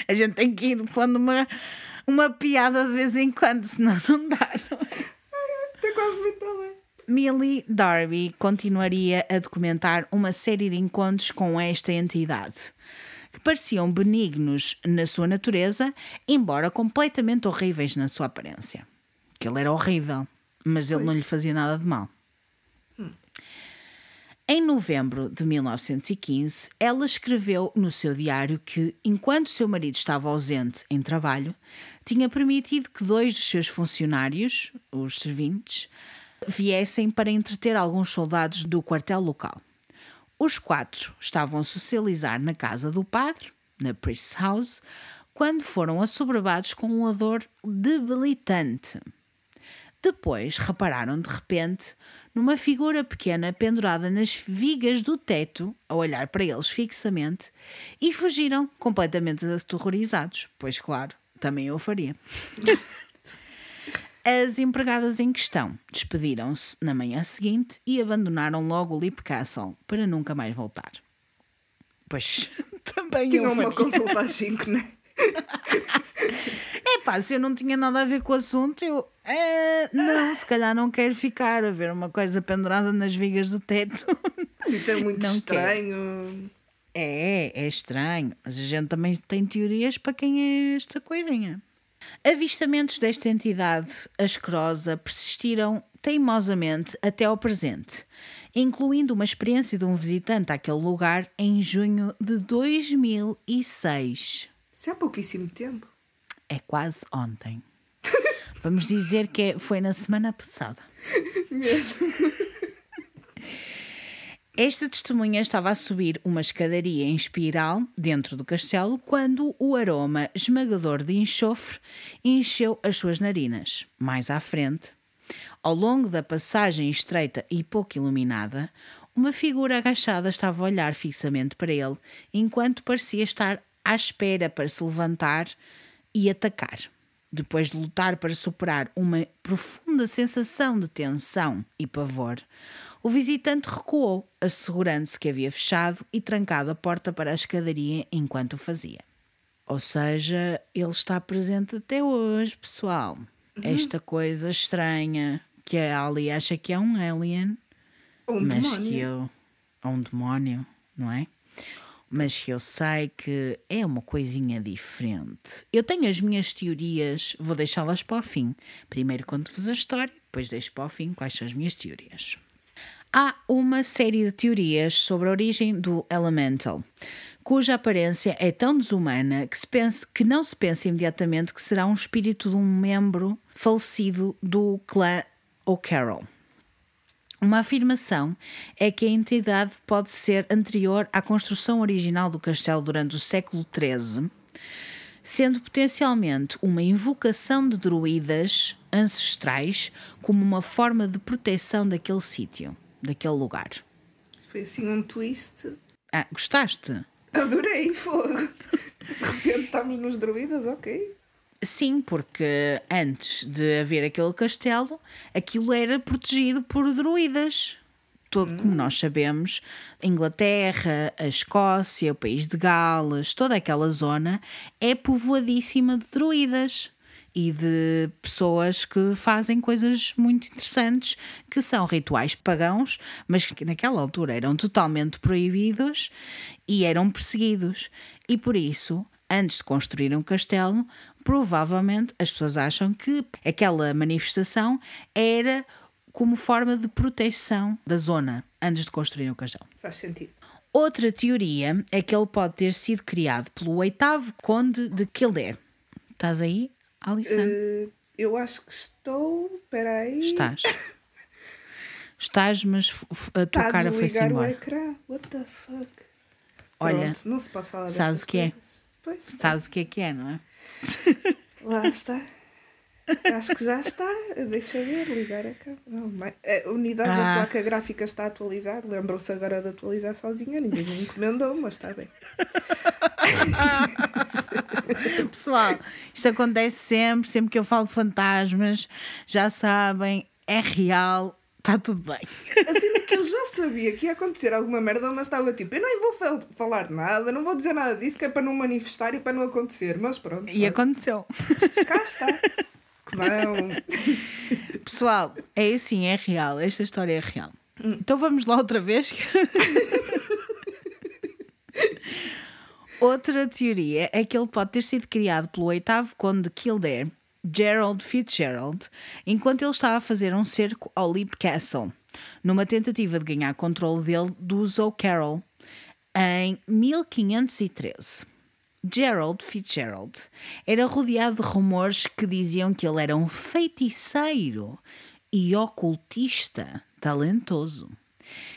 A gente tem que ir pondo uma, uma piada de vez em quando, senão não dá. não é? Está quase muito bem. Millie Darby continuaria a documentar uma série de encontros com esta entidade, que pareciam benignos na sua natureza, embora completamente horríveis na sua aparência. Que ele era horrível, mas ele não lhe fazia nada de mal. Em novembro de 1915, ela escreveu no seu diário que, enquanto seu marido estava ausente em trabalho, tinha permitido que dois dos seus funcionários, os serventes, viessem para entreter alguns soldados do quartel local. Os quatro estavam a socializar na casa do padre, na Priest's House, quando foram assoberbados com um odor debilitante. Depois repararam de repente numa figura pequena pendurada nas vigas do teto, a olhar para eles fixamente, e fugiram completamente aterrorizados, pois, claro, também eu faria. As empregadas em questão despediram-se na manhã seguinte e abandonaram logo o Leap Castle para nunca mais voltar. Pois, também Tinha uma faria. consulta às 5, não é? É pá, se eu não tinha nada a ver com o assunto, eu. eh, não, se calhar não quero ficar a ver uma coisa pendurada nas vigas do teto. Mas isso é muito Não estranho. É, é estranho, mas a gente também tem teorias para quem é esta coisinha. Avistamentos desta entidade asquerosa persistiram teimosamente até ao presente, incluindo uma experiência de um visitante àquele lugar em junho de 2006. Isso é pouquíssimo tempo. É quase ontem. Vamos dizer que é- foi na semana passada. Mesmo. Esta testemunha estava a subir uma escadaria em espiral dentro do castelo quando o aroma esmagador de enxofre encheu as suas narinas. Mais à frente, ao longo da passagem estreita e pouco iluminada, uma figura agachada estava a olhar fixamente para ele, enquanto parecia estar à espera para se levantar e atacar. Depois de lutar para superar uma profunda sensação de tensão e pavor, o visitante recuou, assegurando-se que havia fechado e trancado a porta para a escadaria enquanto o fazia. Ou seja, ele está presente até hoje, pessoal. Esta coisa estranha que a Ali acha que é um alien, um mas que eu. Ou um demónio, não é? Mas que eu sei que é uma coisinha diferente. Eu tenho as minhas teorias, vou deixá-las para o fim. Primeiro conto-vos a história, depois deixo para o fim quais são as minhas teorias. Há uma série de teorias sobre a origem do Elemental, cuja aparência é tão desumana que, se pensa, que não se pensa imediatamente que será um espírito de um membro falecido do clã O'Carroll. Uma afirmação é que a entidade pode ser anterior à construção original do castelo durante o século XIII, sendo potencialmente uma invocação de druidas ancestrais como uma forma de proteção daquele sítio, daquele lugar. Foi assim um twist. Ah, gostaste? Adorei, fogo. De repente estamos nos druidas, ok. Sim, porque antes de haver aquele castelo, aquilo era protegido por druidas. Todo, como nós sabemos, a Inglaterra, a Escócia, o país de Gales, toda aquela zona é povoadíssima de druidas e de pessoas que fazem coisas muito interessantes, que são rituais pagãos, mas que naquela altura eram totalmente proibidos e eram perseguidos. E por isso, antes de construir um castelo, provavelmente as pessoas acham que aquela manifestação era como forma de proteção da zona antes de construir o castelo. Faz sentido. Outra teoria é que ele pode ter sido criado pelo oitavo conde de Kildare. Estás aí, Alison? Eh, eu acho que estou. Espera aí. Estás. Estás, mas a tua Está cara foi-se desligar o embora. ecrã. What the fuck? Olha, Pronto, não se pode falar sabes o que é? coisas. Pois, Sabes o que é que é, não é? lá está. Acho que já está. Deixa ver, ligar a câmera. A unidade Ah. da placa gráfica está a atualizar. Lembrou-se agora de atualizar sozinha. Ninguém me encomendou, mas está bem. Pessoal, isto acontece sempre, sempre que eu falo fantasmas, já sabem, é real, está tudo bem. A cena que eu já sabia que ia acontecer alguma merda, mas estava tipo, eu nem vou fal- falar nada, não vou dizer nada disso, que é para não manifestar e para não acontecer. Mas pronto, E aconteceu. cá está. Não. Pessoal, é assim, é real, esta história é real. Então vamos lá outra vez. outra teoria é que ele pode ter sido criado pelo oitavo conde de Kildare, Gerald Fitzgerald, enquanto ele estava a fazer um cerco ao Leap Castle, numa tentativa de ganhar controle dele dos O'Carroll, em 1513. Gerald Fitzgerald era rodeado de rumores que diziam que ele era um feiticeiro e ocultista talentoso,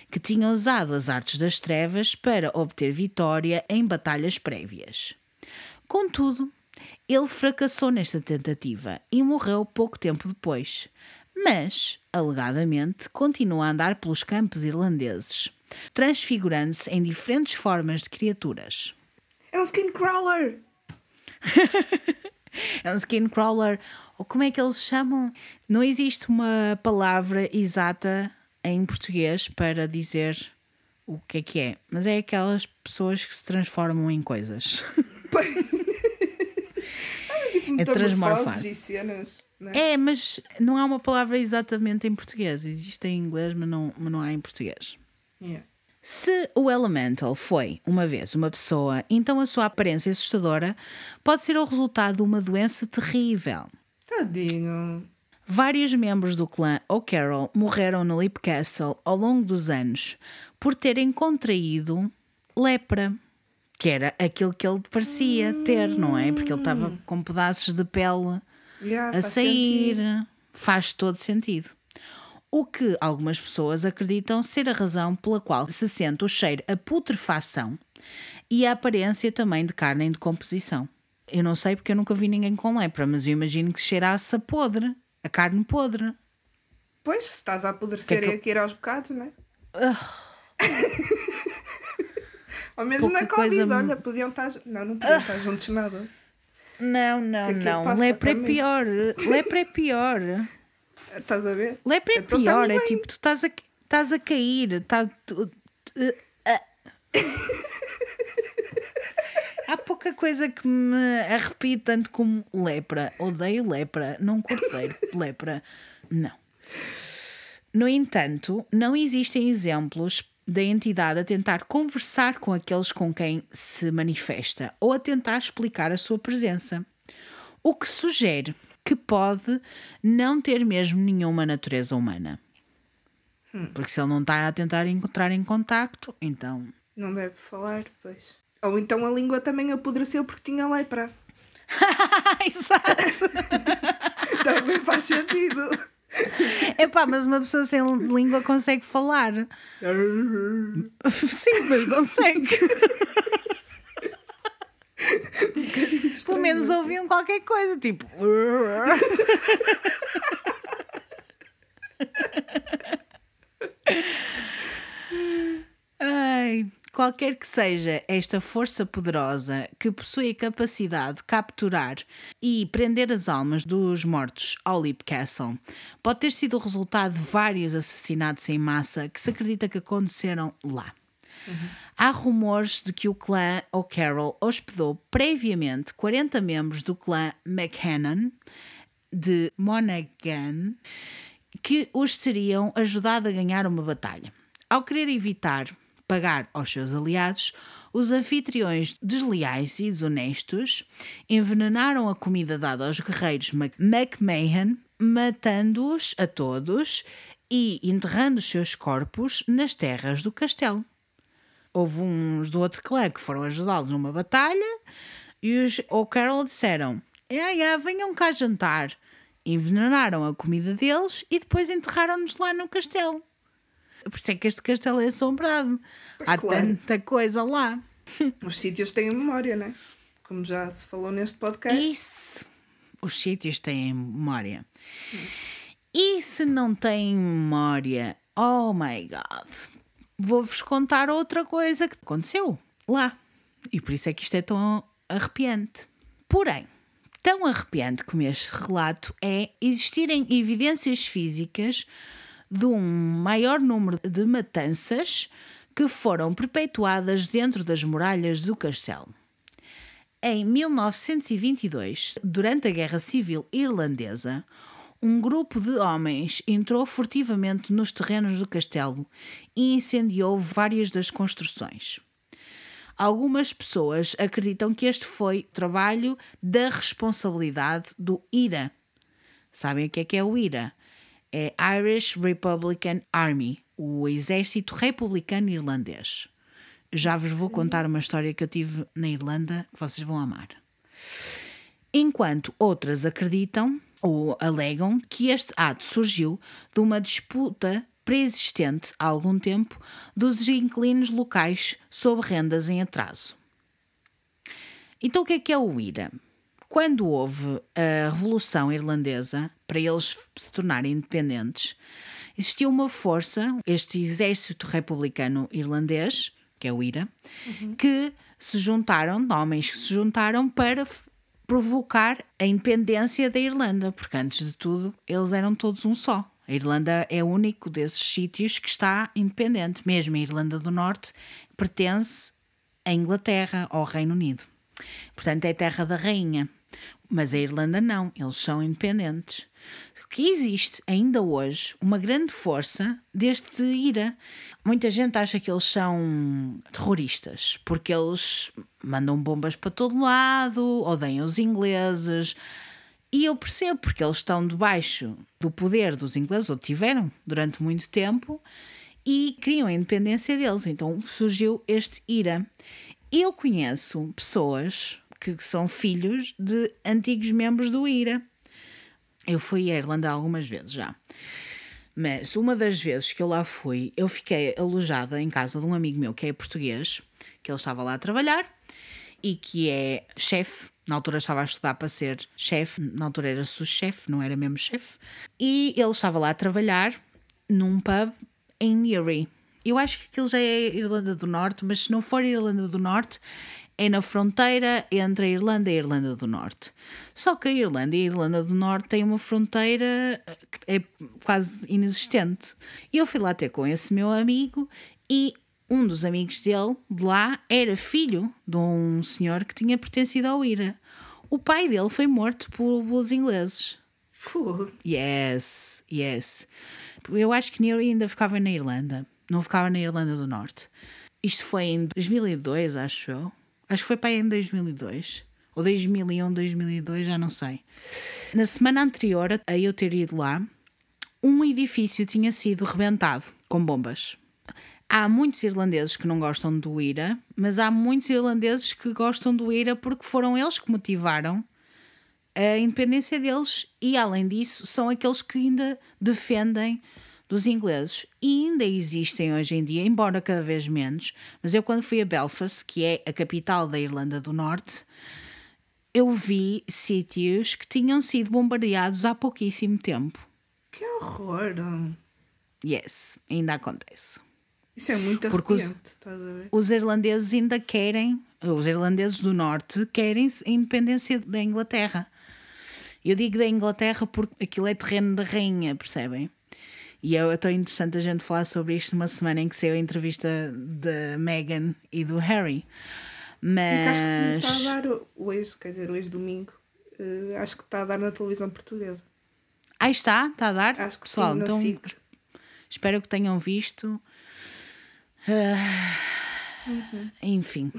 que tinha usado as artes das trevas para obter vitória em batalhas prévias. Contudo, ele fracassou nesta tentativa e morreu pouco tempo depois, mas, alegadamente, continua a andar pelos campos irlandeses, transfigurando-se em diferentes formas de criaturas. É um skin crawler! É um skin crawler, ou como é que eles chamam? Não existe uma palavra exata em português para dizer o que é que é, mas é aquelas pessoas que se transformam em coisas. É tipo É transmorfar. e cenas. É? É, mas não há uma palavra exatamente em português. Existe em inglês, mas não, mas não há em português. Yeah. Se o Elemental foi, uma vez, uma pessoa, então a sua aparência assustadora pode ser o resultado de uma doença terrível. Tadinho. Vários membros do clã O'Carroll morreram no Leap Castle ao longo dos anos por terem contraído lepra, que era aquilo que ele parecia ter, não é? Porque ele estava com pedaços de pele Yeah, a faz sair. sentido. Faz todo sentido. O que algumas pessoas acreditam ser a razão pela qual se sente o cheiro a putrefação e a aparência também de carne em decomposição. Eu não sei porque eu nunca vi ninguém com lepra, mas eu imagino que cheirasse a podre, a carne podre. Pois, se estás a apodrecer Que é que e a cair aos bocados, não é? Ah. Ou mesmo Pouca na Covid, coisa- olha, podiam estar. Não, não podiam estar juntos nada. Não, não, Que é não. Lepra é para mim? pior. Lepra é pior. Estás a ver? Lepra é Então pior. É tipo, tu estás a, estás a cair. Estás, tu- tu- ah. Há pouca coisa que me arrepie tanto como lepra. Odeio lepra. Não curto lepra. Não. No entanto, não existem exemplos da entidade a tentar conversar com aqueles com quem se manifesta ou a tentar explicar a sua presença. O que sugere que pode não ter mesmo nenhuma natureza humana. Porque se ele não está a tentar encontrar em contacto, então. Não deve falar, pois. Ou então a língua também apodreceu porque tinha lepra. Exato! Também faz sentido. Epá, mas uma pessoa sem língua consegue falar. Sim, mas consegue. Pelo menos ouviam qualquer coisa, tipo. Ai, qualquer que seja esta força poderosa que possui a capacidade de capturar e prender as almas dos mortos ao Leap Castle, pode ter sido o resultado de vários assassinatos em massa que se acredita que aconteceram lá. Há rumores de que o clã O'Carroll hospedou previamente 40 membros do clã McHennan de Monaghan que os teriam ajudado a ganhar uma batalha. Ao querer evitar pagar aos seus aliados, os anfitriões desleais e desonestos envenenaram a comida dada aos guerreiros McMahon, matando-os a todos e enterrando os seus corpos nas terras do castelo. Houve uns do outro clã que foram ajudá-los numa batalha e os O'Carroll disseram: "Ah, ah, venham cá jantar. Envenenaram a comida deles e depois enterraram-nos lá no castelo. Por isso é que este castelo é assombrado. Pois Há claro. tanta coisa lá. Os sítios têm memória, não é? Como já se falou neste podcast. Isso. Os sítios têm memória. E se não têm memória, oh my god, vou-vos contar outra coisa que aconteceu lá. E por isso é que isto é tão arrepiante. Porém, tão arrepiante como este relato é existirem evidências físicas de um maior número de matanças que foram perpetuadas dentro das muralhas do castelo. Em 1922, durante a Guerra Civil Irlandesa, um grupo de homens entrou furtivamente nos terrenos do castelo e incendiou várias das construções. Algumas pessoas acreditam que este foi trabalho da responsabilidade do IRA. Sabem o que é que é o IRA? É Irish Republican Army, o Exército Republicano Irlandês. Já vos vou contar uma história que eu tive na Irlanda que vocês vão amar. Enquanto outras acreditam ou alegam que este ato surgiu de uma disputa preexistente há algum tempo dos inquilinos locais sobre rendas em atraso. Então, o que é que é o IRA? Quando houve a Revolução Irlandesa, para eles se tornarem independentes, existia uma força, este Exército Republicano Irlandês, que é o IRA, que se juntaram, homens que se juntaram para provocar a independência da Irlanda, porque antes de tudo eles eram todos um só. A Irlanda é o único desses sítios que está independente. Mesmo a Irlanda do Norte pertence à Inglaterra, ao Reino Unido. Portanto, é terra da rainha. Mas a Irlanda não, eles são independentes. Que existe ainda hoje uma grande força deste IRA. Muita gente acha que eles são terroristas, porque eles mandam bombas para todo lado, odeiam os ingleses. E eu percebo, porque eles estão debaixo do poder dos ingleses, ou tiveram durante muito tempo, e criam a independência deles. Então surgiu este IRA. Eu conheço pessoas que são filhos de antigos membros do IRA. Eu fui à Irlanda algumas vezes já. Mas uma das vezes que eu lá fui, eu fiquei alojada em casa de um amigo meu que é português, que ele estava lá a trabalhar e que é chefe. Na altura estava a estudar para ser chefe, na altura era sous-chefe, não era mesmo chefe. E ele estava lá a trabalhar num pub em Erie. Eu acho que aquilo já é Irlanda do Norte, mas se não for Irlanda do Norte, é na fronteira entre a Irlanda e a Irlanda do Norte. Só que a Irlanda e a Irlanda do Norte têm uma fronteira que é quase inexistente. E eu fui lá ter com esse meu amigo e um dos amigos dele de lá era filho de um senhor que tinha pertencido ao IRA. O pai dele foi morto por, pelos ingleses. Yes, yes. Eu acho que Nero ainda ficava na Irlanda, não ficava na Irlanda do Norte. Isto foi em 2002, acho eu. Acho que foi para aí em 2002. Ou 2001, 2002, já não sei. Na semana anterior a eu ter ido lá, um edifício tinha sido rebentado com bombas. Há muitos irlandeses que não gostam do IRA, mas há muitos irlandeses que gostam do IRA porque foram eles que motivaram a independência deles e, além disso, são aqueles que ainda defendem dos ingleses. E ainda existem hoje em dia, embora cada vez menos, mas eu, quando fui a Belfast, que é a capital da Irlanda do Norte, eu vi sítios que tinham sido bombardeados há pouquíssimo tempo. Que horror. Yes, ainda acontece. Isso é muito Porque os-? Os irlandeses ainda querem, os irlandeses do Norte querem a independência da Inglaterra. Eu digo da Inglaterra porque aquilo é terreno da rainha, percebem? E é tão interessante a gente falar sobre isto numa semana em que saiu a entrevista da Meghan e do Harry. E que acho que Mas. está a dar hoje, quer dizer, hoje domingo, eh, acho que está a dar na televisão portuguesa. Aí está, está a dar? Acho que Pessoal, sim, então SIC. espero que tenham visto. Ah, Enfim.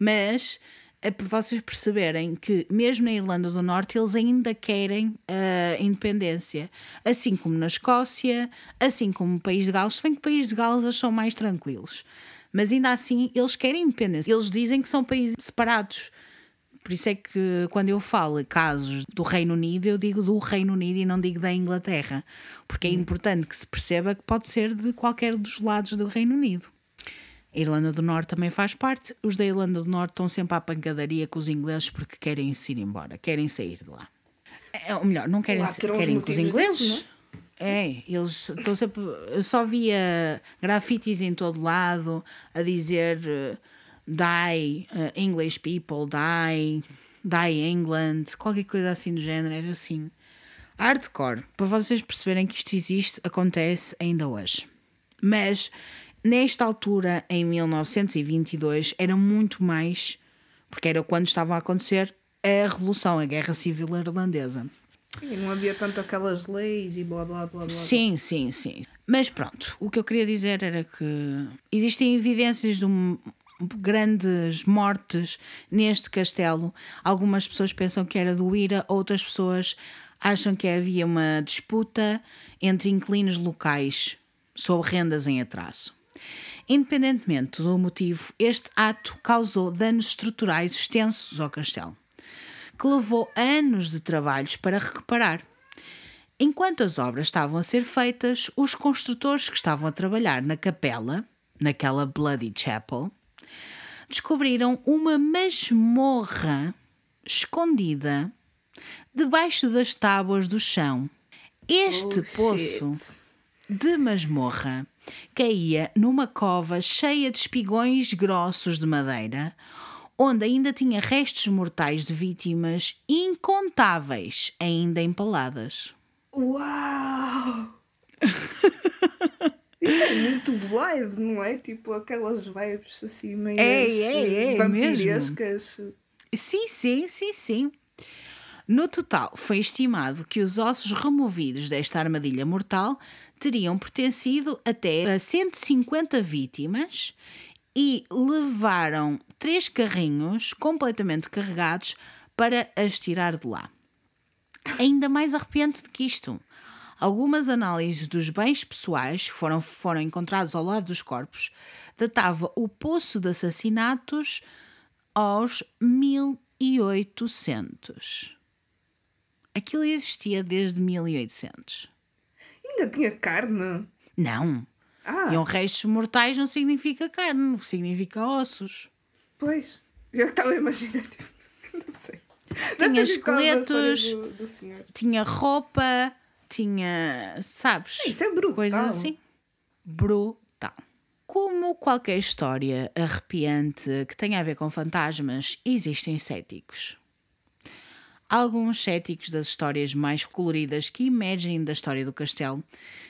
Mas é para vocês perceberem que, mesmo na Irlanda do Norte, eles ainda querem a independência. Assim como na Escócia, assim como no País de Gales. Se bem que o País de Gales eles são mais tranquilos. Mas ainda assim, eles querem independência. Eles dizem que são países separados. Por isso é que quando eu falo casos do Reino Unido, eu digo do Reino Unido e não digo da Inglaterra, porque é importante que se perceba que pode ser de qualquer dos lados do Reino Unido. A Irlanda do Norte também faz parte. Os da Irlanda do Norte estão sempre à pancadaria com os ingleses porque querem se ir embora, querem sair de lá. É, ou melhor, não querem, querem que os ingleses. É, eles estão sempre. Eu só via grafites em todo lado a dizer eh, Die eh, English people, die, die England, qualquer coisa assim do género, era assim. Hardcore, para vocês perceberem que isto existe, acontece ainda hoje. Mas nesta altura, em 1922, era muito mais, porque era quando estava a acontecer a Revolução, a Guerra Civil Irlandesa. Sim, não havia tanto aquelas leis e blá blá blá blá. Sim, sim, sim. Mas pronto, o que eu queria dizer era que existem evidências de um- grandes mortes neste castelo. Algumas pessoas pensam que era do IRA, outras pessoas acham que havia uma disputa entre inquilinos locais sobre rendas em atraso. Independentemente do motivo, este ato causou danos estruturais extensos ao castelo, que levou anos de trabalhos para recuperar. Enquanto as obras estavam a ser feitas, os construtores que estavam a trabalhar na capela, naquela Bloody Chapel, descobriram uma masmorra escondida debaixo das tábuas do chão. Este Oh, poço shit. de masmorra caía numa cova cheia de espigões grossos de madeira, onde ainda tinha restos mortais de vítimas incontáveis ainda empaladas. Uau! Isso é muito vibe, não é? Tipo aquelas vibes assim meio É, é, é, vampirescas. Sim, sim, sim, sim. No total, foi estimado que os ossos removidos desta armadilha mortal teriam pertencido até a 150 vítimas e levaram três carrinhos completamente carregados para as tirar de lá. Ainda mais arrepiante do que isto. Algumas análises dos bens pessoais que foram, foram encontrados ao lado dos corpos datava o poço de assassinatos aos 1800. Aquilo existia desde 1800. Ainda tinha carne. Não. Ah, E um restos mortais não significa carne, significa ossos. pois. Eu estava a imaginar, tipo, não sei. Tinha esqueletos. Do, do. Tinha roupa, tinha. Sabes? Isso é brutal. Coisas assim. Brutal. Como qualquer história arrepiante que tenha a ver com fantasmas, existem céticos. Alguns céticos das histórias mais coloridas que emergem da história do castelo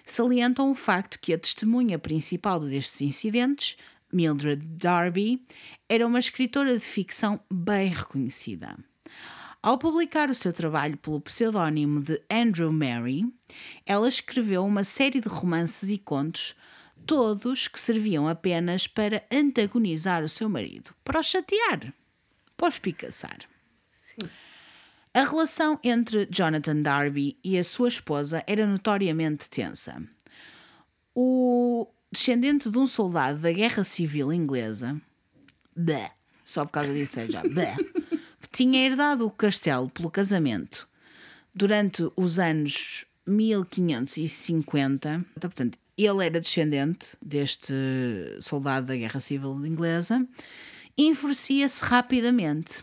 salientam o facto que a testemunha principal destes incidentes, Mildred Darby, era uma escritora de ficção bem reconhecida. Ao publicar o seu trabalho pelo pseudónimo de Andrew Mary, ela escreveu uma série de romances e contos, todos que serviam apenas para antagonizar o seu marido, para o chatear, para o espicaçar. Sim. A relação entre Jonathan Darby e a sua esposa era notoriamente tensa. O descendente de um soldado da Guerra Civil Inglesa, blé, só por causa disso é já, blé, que tinha herdado o castelo pelo casamento durante os anos 1550, portanto, ele era descendente deste soldado da Guerra Civil Inglesa, enfurecia-se rapidamente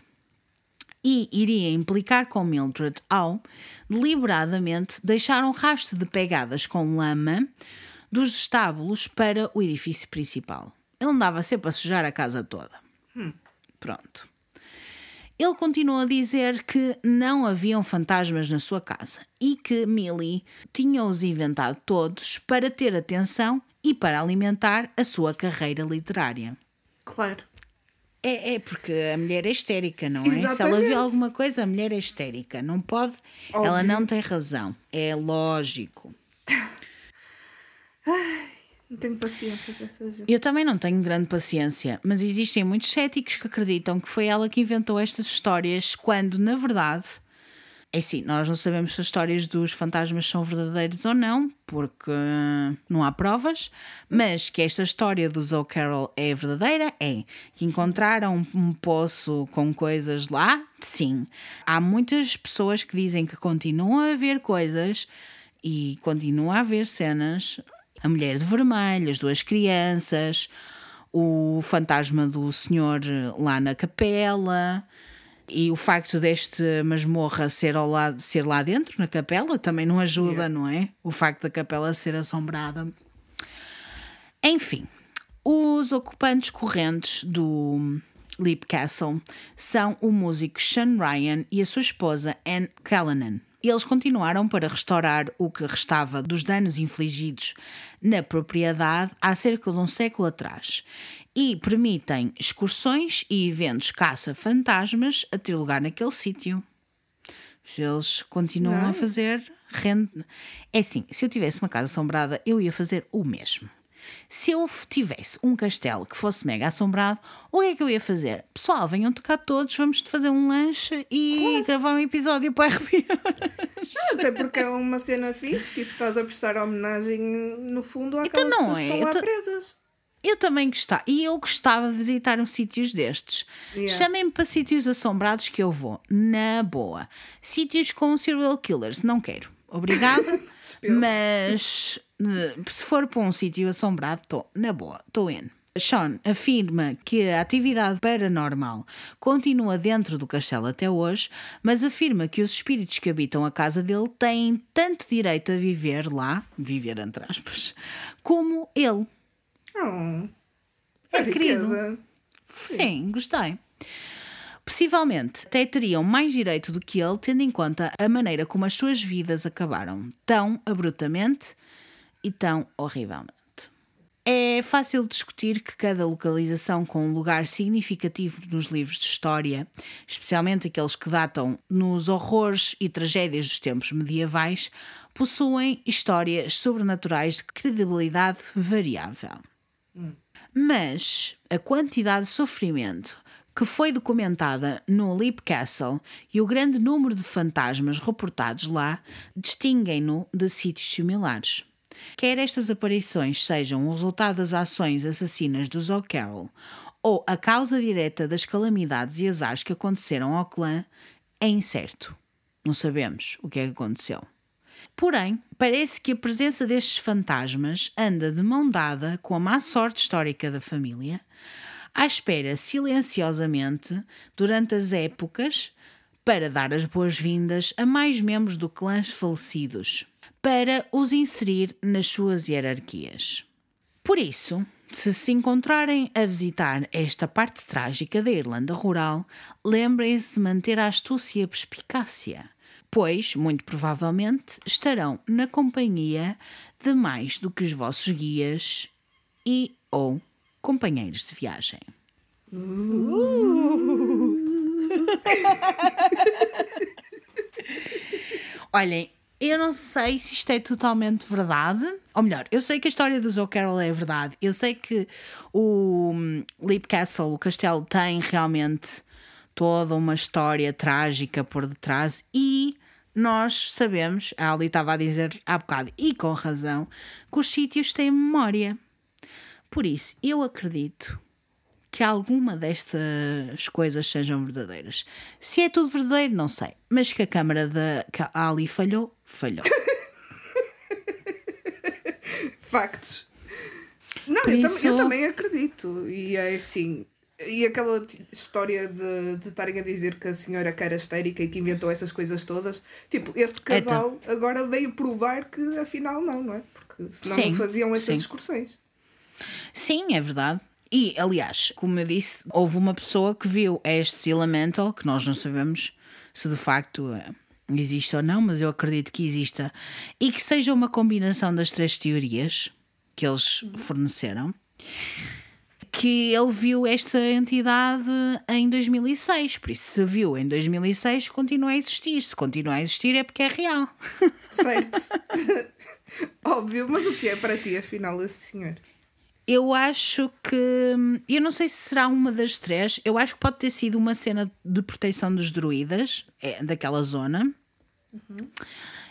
e iria implicar com Mildred ao, deliberadamente, deixar um rastro de pegadas com lama dos estábulos para o edifício principal. Ele andava sempre a sujar a casa toda. Pronto. Ele continuou a dizer que não haviam fantasmas na sua casa e que Millie tinha-os inventado todos para ter atenção e para alimentar a sua carreira literária. Claro. É, é porque a mulher é histérica, não é? Se ela Exatamente. vê alguma coisa, a mulher é histérica. Não pode. Ela Óbvio. não tem razão. É lógico. Não tenho paciência para essa gente. Eu também não tenho grande paciência, mas existem muitos céticos que acreditam que foi ela que inventou estas histórias, quando, na verdade, é assim, nós não sabemos se as histórias dos fantasmas são verdadeiras ou não, porque não há provas, mas que esta história do Zoe Carroll é verdadeira, é. Que encontraram um poço com coisas lá, sim. Há muitas pessoas que dizem que continuam a ver coisas e continua a haver cenas. A mulher de vermelho, as duas crianças, o fantasma do senhor lá na capela e o facto deste masmorra ser, ao lado, ser lá dentro, na capela, também não ajuda, não é? O facto da capela ser assombrada. Enfim, os ocupantes correntes do Leap Castle são o músico Sean Ryan e a sua esposa Anne Callanan. Eles continuaram para restaurar o que restava dos danos infligidos na propriedade há cerca de um século atrás e permitem excursões e eventos caça-fantasmas a ter lugar naquele sítio. Se eles continuam a Nice. fazer, rende. É assim, se eu tivesse uma casa assombrada, eu ia fazer o mesmo. Se eu tivesse um castelo que fosse mega assombrado, o que é que eu ia fazer? Pessoal, venham tocar todos, vamos fazer um lanche e gravar um episódio para RP. Até porque é uma cena fixe, tipo, estás a prestar homenagem no fundo àquelas Então não pessoas que é, estão lá então- presas. Eu também gostava, e eu gostava de visitar uns sítios destes. Yeah. Chamem-me para sítios assombrados que eu vou, na boa. Sítios com serial killers, não quero. Obrigada, mas eh, se for para um sítio assombrado, estou na boa, estou in. Sean afirma que a atividade paranormal continua dentro do castelo até hoje, mas afirma que os espíritos que habitam a casa dele têm tanto direito a viver lá, viver entre aspas, como ele. Oh, É a querido. riqueza. Sim, gostei. Possivelmente até teriam mais direito do que ele, tendo em conta a maneira como as suas vidas acabaram tão abruptamente e tão horrivelmente. É fácil discutir que cada localização com um lugar significativo nos livros de história, especialmente aqueles que datam nos horrores e tragédias dos tempos medievais, possuem histórias sobrenaturais de credibilidade variável. Mas a quantidade de sofrimento que foi documentada no Leap Castle e o grande número de fantasmas reportados lá distinguem-no de sítios similares. Quer estas aparições sejam o resultado das ações assassinas do Zoe Carroll ou a causa direta das calamidades e azares que aconteceram ao clã, é incerto. Não sabemos o que é que aconteceu. Porém, parece que a presença destes fantasmas anda de mão dada com a má sorte histórica da família, à espera silenciosamente durante as épocas para dar as boas-vindas a mais membros do clã falecidos, para os inserir nas suas hierarquias. Por isso, se se encontrarem a visitar esta parte trágica da Irlanda rural, lembrem-se de manter a astúcia e a perspicácia, pois, muito provavelmente, estarão na companhia de mais do que os vossos guias e ou companheiros de viagem. Olhem, eu não sei se isto é totalmente verdade. Ou melhor, eu sei que a história do Zoe Carroll é verdade. Eu sei que o Leap Castle, o castelo, tem realmente toda uma história trágica por detrás e nós sabemos, a Ali estava a dizer há bocado, e com razão, que os sítios têm memória. Por isso, eu acredito que alguma destas coisas sejam verdadeiras. Se é tudo verdadeiro, não sei. Mas que a câmara da que a Ali falhou, falhou. Factos. Não, eu, tam- isso- eu também acredito. E é assim. E aquela história de de estarem a dizer que a senhora que era histérica e que inventou essas coisas todas. Tipo, este casal agora veio provar que afinal não, não é? Porque senão Sim, não faziam essas sim. excursões. Sim, é verdade. E, aliás, como eu disse, houve uma pessoa que viu estes Elemental, que nós não sabemos se de facto eh, existe ou não, mas eu acredito que exista, e que seja uma combinação das três teorias que eles forneceram, que ele viu esta entidade em 2006. Por isso, se viu em 2006, continua a existir. Se continua a existir, é porque é real. Certo? Óbvio, mas o que é para ti afinal esse senhor? Eu acho que. Eu não sei se será uma das três. Eu acho que pode ter sido uma cena de proteção dos druidas, é, daquela zona,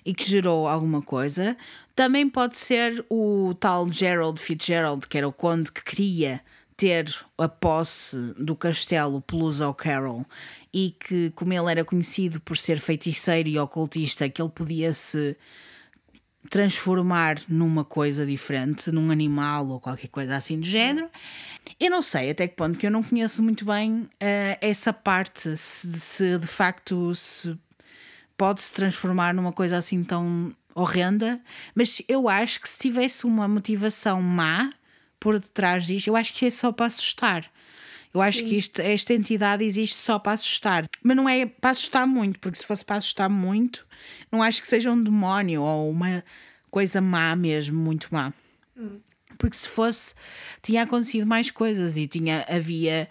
e que gerou alguma coisa. Também pode ser o tal Gerald Fitzgerald, que era o conde que queria ter a posse do castelo pelos O'Carroll e que, como ele era conhecido por ser feiticeiro e ocultista, que ele podia se transformar numa coisa diferente, num animal ou qualquer coisa assim do género. Eu não sei até que ponto, que eu não conheço muito bem eh, essa parte, se, se de facto se pode se transformar numa coisa assim tão horrenda, mas eu acho que se tivesse uma motivação má por detrás disto, eu acho que é só para assustar. Eu acho que isto, esta entidade existe só para assustar. Mas não é para assustar muito, porque se fosse para assustar muito, não acho que seja um demónio ou uma coisa má mesmo, muito má. Porque se fosse, tinha acontecido mais coisas e tinha, havia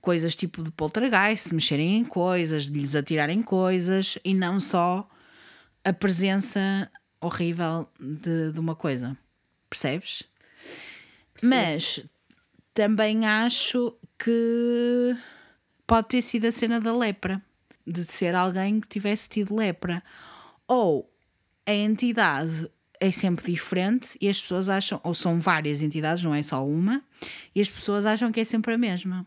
coisas tipo de poltergeist, mexerem em coisas, de lhes atirarem coisas e não só a presença horrível de, de uma coisa. Percebes? Mas também acho que pode ter sido a cena da lepra, de ser alguém que tivesse tido lepra. Ou a entidade é sempre diferente e as pessoas acham, ou são várias entidades, não é só uma, e as pessoas acham que é sempre a mesma.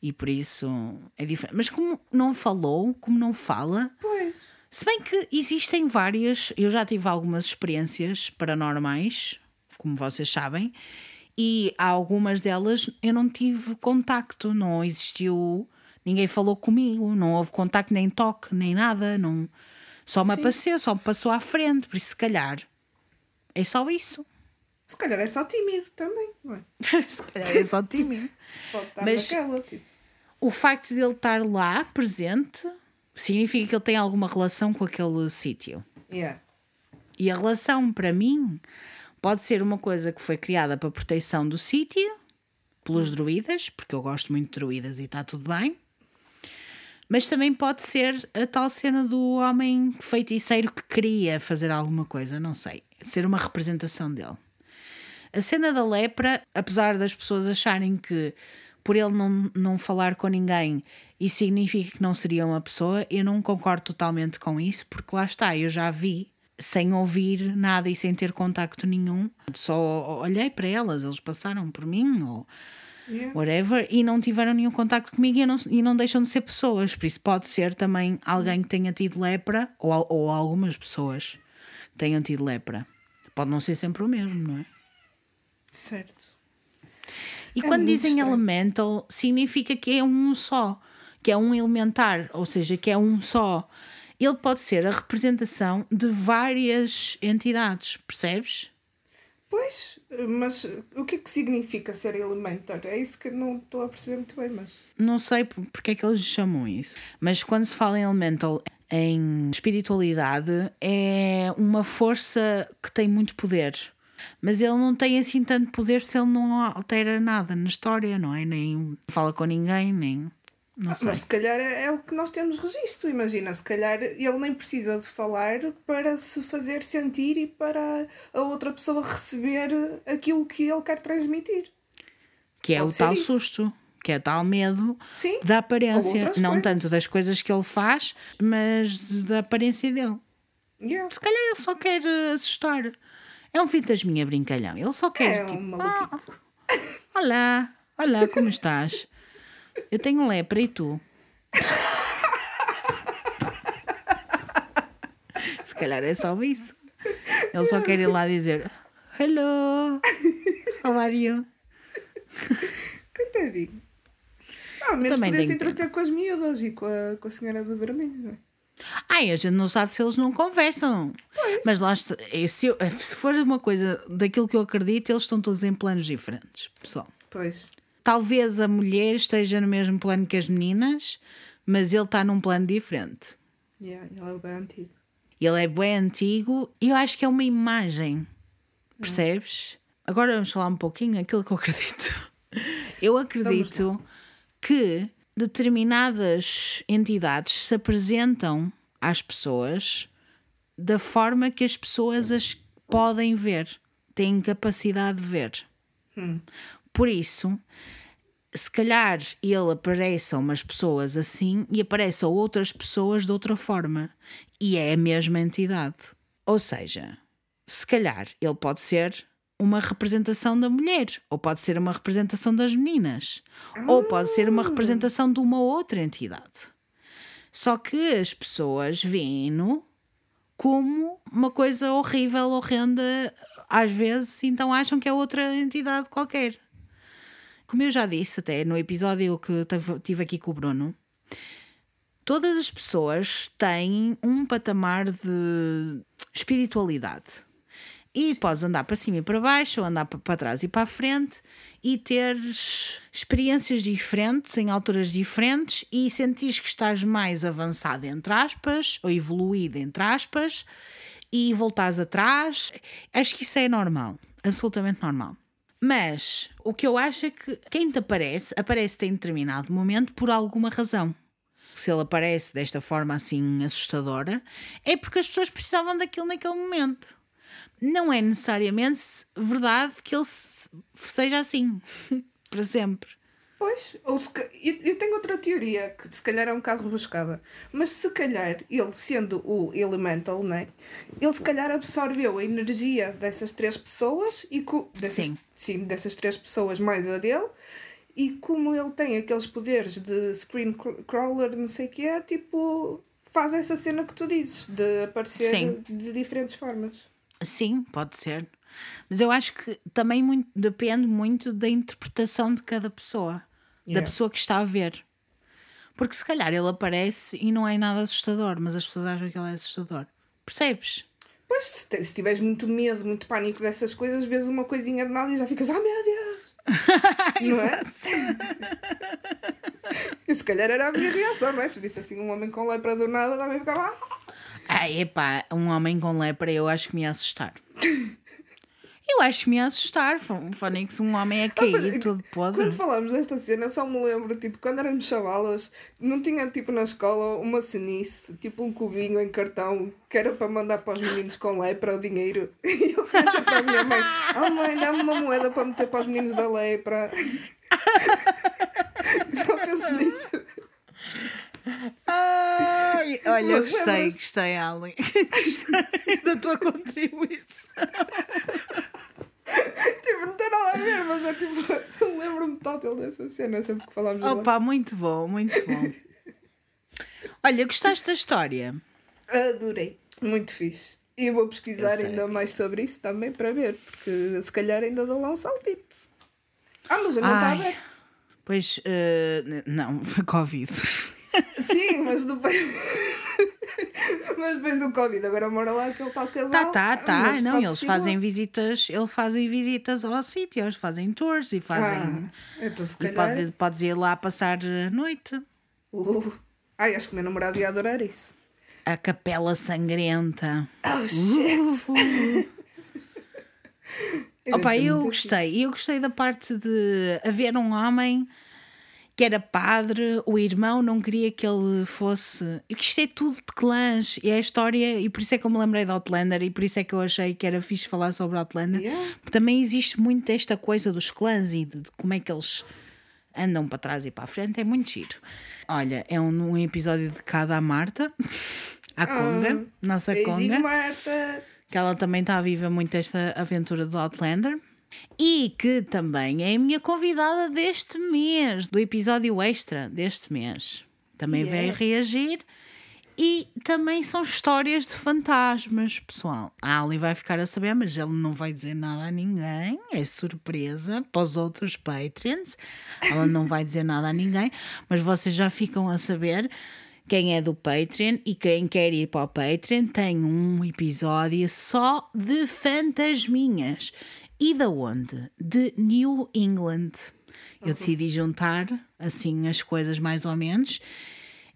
E por isso é diferente. Mas como não falou, como não fala, Pois. se bem que existem várias, eu já tive algumas experiências paranormais, como vocês sabem, e há algumas delas eu não tive contacto, não existiu, ninguém falou comigo, não houve contacto, nem toque, nem nada, não, só me Sim. apareceu, só me passou à frente, por isso se calhar é só isso. Se calhar é só tímido também, não é? se calhar é só tímido. Pode estar Mas- naquela, tipo. o facto de ele estar lá presente significa que ele tem alguma relação com aquele sítio. Yeah. E a relação, para mim, pode ser uma coisa que foi criada para proteção do sítio, pelos druidas, porque eu gosto muito de druidas e está tudo bem. Mas também pode ser a tal cena do homem feiticeiro que queria fazer alguma coisa, não sei. Ser uma representação dele. A cena da lepra, apesar das pessoas acharem que por ele não, não falar com ninguém isso significa que não seria uma pessoa, eu não concordo totalmente com isso, porque lá está, eu já vi sem ouvir nada e sem ter contacto nenhum, só olhei para elas, eles passaram por mim ou Yeah. whatever e não tiveram nenhum contacto comigo e não, e não deixam de ser pessoas, por isso pode ser também alguém que tenha tido lepra ou, ou algumas pessoas tenham tido lepra. Pode não ser sempre o mesmo, não é? Certo. E É quando dizem estranho. elemental, significa que é um só, que é um elementar, ou seja, que é um só. Ele pode ser a representação de várias entidades, percebes? Pois, mas o que é que significa ser elementar? É isso que não estou a perceber muito bem, mas. Não sei por- porque é que eles chamam isso, mas quando se fala em elemental em espiritualidade, é uma força que tem muito poder. Mas ele não tem assim tanto poder se ele não altera nada na história, não é? Nem fala com ninguém, nem. Sei. Mas se calhar é, é o que nós temos registro, imagina, se calhar ele nem precisa de falar para se fazer sentir e para a outra pessoa receber aquilo que ele quer transmitir. Que é Pode o tal isso. susto, que é tal medo Sim. da aparência. Não coisas. tanto das coisas que ele faz, mas da aparência dele. Yeah. Se calhar ele só quer eh, assustar. É um fantasminha brincalhão. Ele só quer. É tipo, um "Ah, maluquito. olá, olá, como estás? Eu tenho lepra e tu? Se calhar é só isso. Ele só quer ir lá dizer Hello, how are you? Coitadinho. Ah, ao menos também podia se entreter com as miúdas e com a, com a senhora do vermelho, não é? Ai, a gente não sabe se eles não conversam. Mas lá está. Se, eu- se for uma coisa daquilo que eu acredito, eles estão todos em planos diferentes, pessoal. Pois. Talvez a mulher esteja no mesmo plano que as meninas, mas ele está num plano diferente. Yeah, ele é bem antigo. Ele é bem antigo e eu acho que é uma imagem. Percebes? Agora vamos falar um pouquinho aquilo que eu acredito. Eu acredito que determinadas entidades se apresentam às pessoas da forma que as pessoas as podem ver, têm capacidade de ver. Por isso, se calhar ele aparece a umas pessoas assim e aparece a outras pessoas de outra forma. E é a mesma entidade. Ou seja, se calhar ele pode ser uma representação da mulher, ou pode ser uma representação das meninas, ou pode ser uma representação de uma outra entidade. Só que as pessoas veem-no como uma coisa horrível, horrenda, às vezes, então acham que é outra entidade qualquer. Como eu já disse até no episódio que tive aqui com o Bruno, todas as pessoas têm um patamar de espiritualidade. E podes andar para cima e para baixo, ou andar pa- para trás e para a frente, e teres experiências diferentes, em alturas diferentes, e sentires que estás mais avançado, entre aspas, ou evoluído, entre aspas, e voltares atrás. Acho que isso é normal, absolutamente normal. Mas o que eu acho é que quem te aparece, aparece em determinado momento por alguma razão. Se ele aparece desta forma assim assustadora, é porque as pessoas precisavam daquilo naquele momento. Não é necessariamente verdade que ele se- seja assim para sempre. Pois, ou se eu, eu tenho outra teoria que se calhar é um bocado rebuscada, mas se calhar ele sendo o Elemental, né? Ele se calhar absorveu a energia dessas três pessoas e co- dessas, Sim. sim, dessas três pessoas mais a dele, e como ele tem aqueles poderes de screen cr- crawler, não sei o que é, tipo, faz essa cena que tu dizes, de aparecer Sim. de diferentes formas. Sim, pode ser. Mas eu acho que também muito, depende muito da interpretação de cada pessoa, da Yeah. pessoa que está a ver. Porque se calhar ele aparece e não é nada assustador, mas as pessoas acham que ele é assustador. Percebes? Pois, se, tiveres muito medo, muito pânico dessas coisas, vês uma coisinha de nada e já ficas, oh meu Deus! não é? E se calhar era a minha reação, não é? Se visse assim um homem com lepra do nada, também ficava. "Ah!" Ah, epá, um homem com lepra eu acho que me ia assustar. Eu acho me ia assustar. Fónix, um homem a cair todo podre. Quando falamos desta cena, só me lembro, tipo, quando éramos chavalas, não tinha, tipo, na escola uma cenice, tipo um cubinho em cartão, que era para mandar para os meninos com lepra o dinheiro. E eu pensei para a minha mãe, oh mãe, dá-me uma moeda para meter para os meninos da lepra. Só penso nisso. Ai, olha, Mas gostei, lembras- gostei, Alan. Gostei da tua contribuição. Tipo, não tem nada a ver, mas é tipo, lembro-me total dessa cena sempre que falamos dela. Opa, muito bom, muito bom. Olha, gostaste da história? Adorei. Muito fixe. E vou pesquisar Eu ainda mais sobre isso também para ver, porque se calhar ainda dou lá um saltito. Ah, mas ainda está aberto. Pois, n- não, Covid. Sim, mas depois. mas depois do Covid, agora mora lá aquele tal casal. Tá, tá, tá. Não, eles fazem lá. visitas, eles fazem visitas aos sítios, fazem tours e fazem. Ah, então se e calhar. pode, podes ir lá passar a noite. Uh. Ai, acho que o meu namorado ia adorar isso. A Capela Sangrenta. Oh shit! Deve Opa, ser eu gostei. Eu gostei da parte de haver um homem que era padre, o irmão não queria que ele fosse. Isto é tudo de clãs. E é a história, e por isso é que eu me lembrei de Outlander, e por isso é que eu achei que era fixe falar sobre Outlander. Yeah. Também existe muito esta coisa dos clãs e de, de como é que eles andam para trás e para a frente. É muito giro. Olha, é um, um episódio dedicado à Marta, à Conga, nossa Conga Marta! que ela também está a viver muito esta aventura do Outlander. E que também é a minha convidada deste mês, do episódio extra deste mês. Também Yeah. veio reagir. E também são histórias de fantasmas, pessoal. A Ali vai ficar a saber, mas ele não vai dizer nada a ninguém. É surpresa para os outros Patreons. Ela não vai dizer nada a ninguém, mas vocês já ficam a saber. Quem é do Patreon e quem quer ir para o Patreon tem um episódio só de fantasminhas. E da onde? De New England. Eu decidi juntar assim as coisas mais ou menos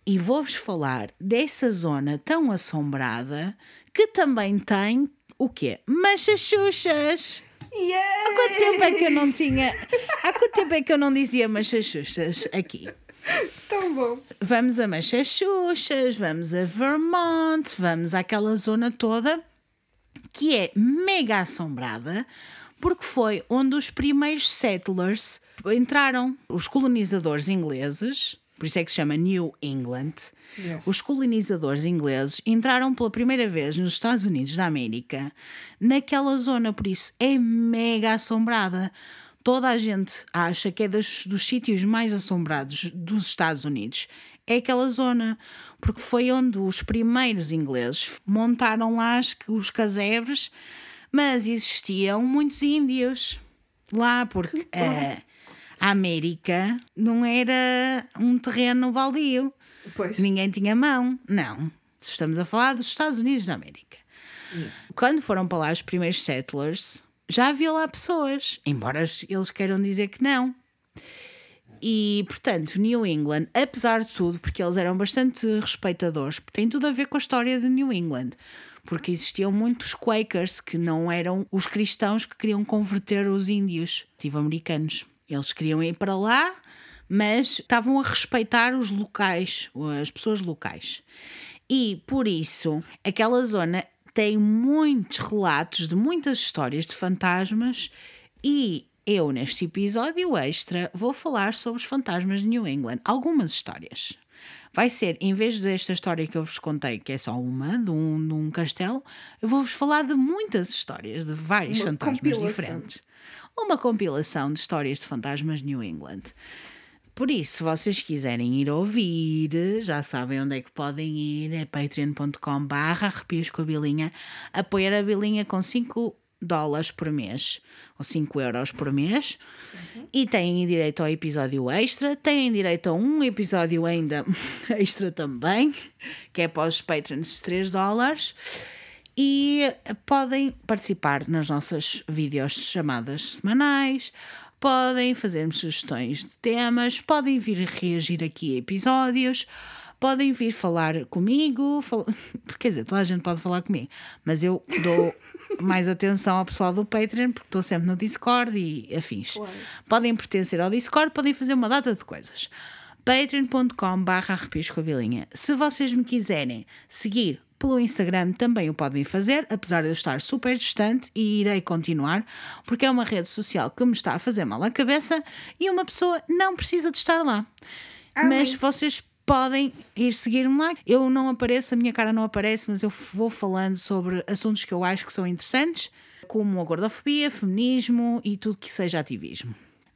e vou-vos falar dessa zona tão assombrada que também tem o quê? Machachuchas! Yeah! Há quanto tempo é que eu não tinha. Há quanto tempo é que eu não dizia machachuchas aqui? Tão bom! Vamos a Massachusetts, vamos a Vermont, vamos àquela zona toda que é mega assombrada porque foi onde os primeiros settlers entraram, os colonizadores ingleses, por isso é que se chama New England. Yeah. Os colonizadores ingleses entraram pela primeira vez nos Estados Unidos da América, naquela zona, por isso é mega assombrada. Toda a gente acha que é dos, dos sítios mais assombrados dos Estados Unidos. É aquela zona, porque foi onde os primeiros ingleses montaram lá os casebres, mas existiam muitos índios lá, porque a, a América não era um terreno baldio. Pois. Ninguém tinha mão. Não. Estamos a falar dos Estados Unidos da América. Quando foram para lá os primeiros settlers, já havia lá pessoas, embora eles queiram dizer que não. E, portanto, New England, apesar de tudo, porque eles eram bastante respeitadores, tem tudo a ver com a história de New England, porque existiam muitos Quakers que não eram os cristãos que queriam converter os índios, tipo americanos. Eles queriam ir para lá, mas estavam a respeitar os locais, as pessoas locais. E por isso, aquela zona tem muitos relatos de muitas histórias de fantasmas e eu, neste episódio extra, vou falar sobre os fantasmas de New England. Algumas histórias. Vai ser, em vez desta história que eu vos contei, que é só uma, de um, de um castelo, eu vou-vos falar de muitas histórias, de vários Uma fantasmas compilação. diferentes. Uma compilação de histórias de fantasmas New England. Por isso, se vocês quiserem ir ouvir, já sabem onde é que podem ir, é patreon.com barra arrepios com a Bilinha, apoiar a Bilinha com 5 dólares por mês, ou 5 euros por mês, e têm direito ao episódio extra, têm direito a um episódio ainda extra também, que é para os patrons de 3 dólares, e podem participar nas nossas vídeos chamadas semanais, podem fazer-me sugestões de temas, podem vir reagir aqui a episódios, podem vir falar comigo, fal... quer dizer, toda a gente pode falar comigo, mas eu dou mais atenção ao pessoal do Patreon porque estou sempre no Discord e afins. Claro. Podem pertencer ao Discord, podem fazer uma data de coisas. patreon.com barra. Se vocês me quiserem seguir pelo Instagram também o podem fazer, apesar de eu estar super distante e irei continuar, porque é uma rede social que me está a fazer mal à cabeça e uma pessoa não precisa de estar lá. Ah, mas bem. vocês podem ir seguir-me lá. Eu não apareço, a minha cara não aparece, mas eu vou falando sobre assuntos que eu acho que são interessantes, como a gordofobia, feminismo e tudo que seja ativismo.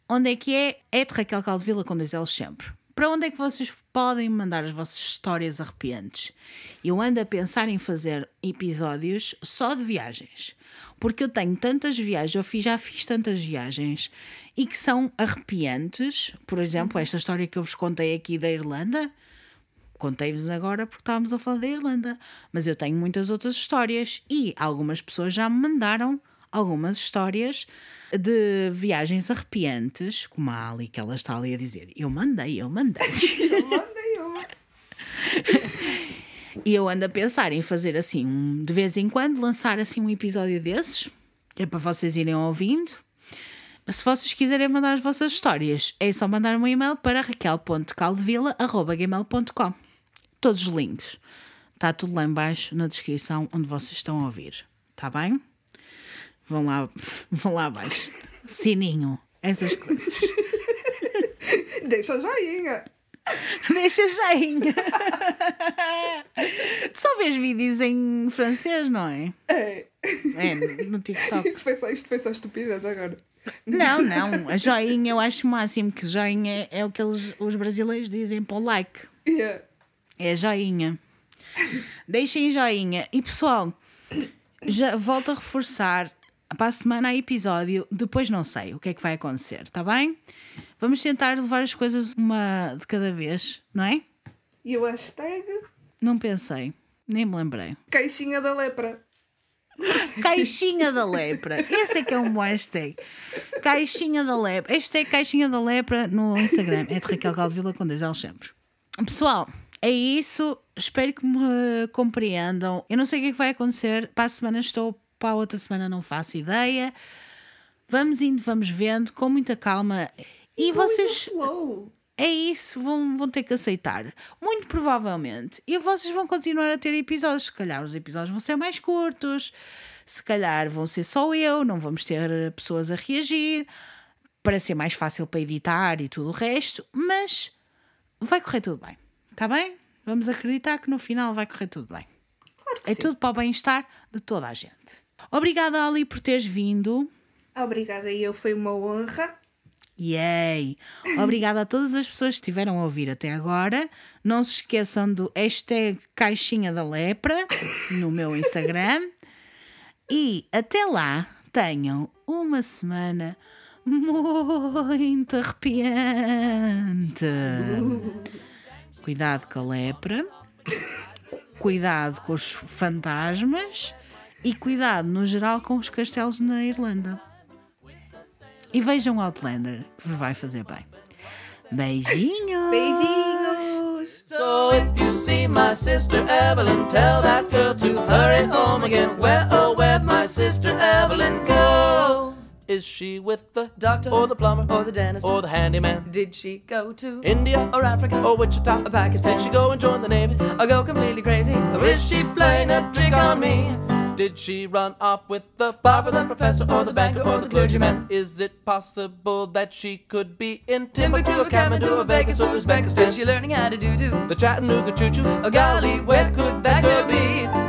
Onde é que é? É de Raquel Caldevila com dois L's sempre. para onde é que vocês podem mandar as vossas histórias arrepiantes? Eu ando a pensar em fazer episódios só de viagens. Porque eu tenho tantas viagens, eu fiz, já fiz tantas viagens e que são arrepiantes. Por exemplo, esta história que eu vos contei aqui da Irlanda. Contei-vos agora porque estávamos a falar da Irlanda. Mas eu tenho muitas outras histórias e algumas pessoas já me mandaram algumas histórias de viagens arrepiantes, como a Ali, que ela está ali a dizer. Eu mandei, eu mandei. Eu mandei uma. E eu ando a pensar em fazer assim, um- de vez em quando, lançar assim um episódio desses, que é para vocês irem ouvindo. Se vocês quiserem mandar as vossas histórias, é só mandar um e-mail para raquel.caldevila.gmail.com Todos os links. Está tudo lá em baixo na descrição onde vocês estão a ouvir. Está bem? Vão lá, vão lá abaixo. Sininho. Essas coisas. Deixa joinha. Deixa joinha. Tu só vês vídeos em francês, não é? É. É, no TikTok. Isso foi só, isto foi só estupidez agora. Não, não. A joinha eu acho o máximo que joinha é o que eles, os brasileiros dizem para o like. Yeah. É joinha. Deixem joinha. E pessoal, já volto a reforçar. Para a semana há episódio. Depois não sei o que é que vai acontecer, está bem? Vamos tentar levar as coisas uma de cada vez, não é? E o hashtag Não pensei. Nem me lembrei. caixinha da lepra. Caixinha da lepra. Esse é que é um bom hashtag. Caixinha da lepra. Hashtag Caixinha da lepra no Instagram. É de Raquel Calvila com dois sempre. Pessoal, é isso. Espero que me compreendam. Eu não sei o que é que vai acontecer. Para a semana estou, para a outra semana não faço ideia. Vamos indo, vamos vendo, com muita calma. E the vocês. É isso, vão, vão ter que aceitar. Muito provavelmente. E vocês vão continuar a ter episódios. Se calhar os episódios vão ser mais curtos. Se calhar vão ser só eu. Não vamos ter pessoas a reagir. Para ser mais fácil para editar e tudo o resto. Mas vai correr tudo bem. Está bem? Vamos acreditar que no final vai correr tudo bem. Claro que É sim. tudo para o bem-estar de toda a gente. Obrigada, Ali, por teres vindo. Obrigada, eu foi uma honra. Yay! Obrigada a todas as pessoas que estiveram a ouvir até agora. Não se esqueçam do hashtag Caixinha da Lepra no meu Instagram. E até lá tenham uma semana muito arrepiante. Cuidado com a lepra, cuidado com os fantasmas e cuidado no geral com os castelos na Irlanda. E vejam Outlander, que vos vai fazer bem. Beijinhos! Beijinhos! So if you see my sister Evelyn, tell that girl to hurry home again. Where, oh, where my sister Evelyn go? Is she with the doctor or the plumber or the dentist or the handyman? Did she go to India or Africa or Wichita or Pakistan? Did she go and join the Navy? or go completely crazy? Or is she playing a trick on me? Did she run off with the barber, the professor, or the banker, or the clergyman? Is it possible that she could be in Timbuktu, or Kathmandu, or Vegas, or Uzbekistan? Is she learning how to do do? The Chattanooga Choo Choo, Oh golly, where could that girl be?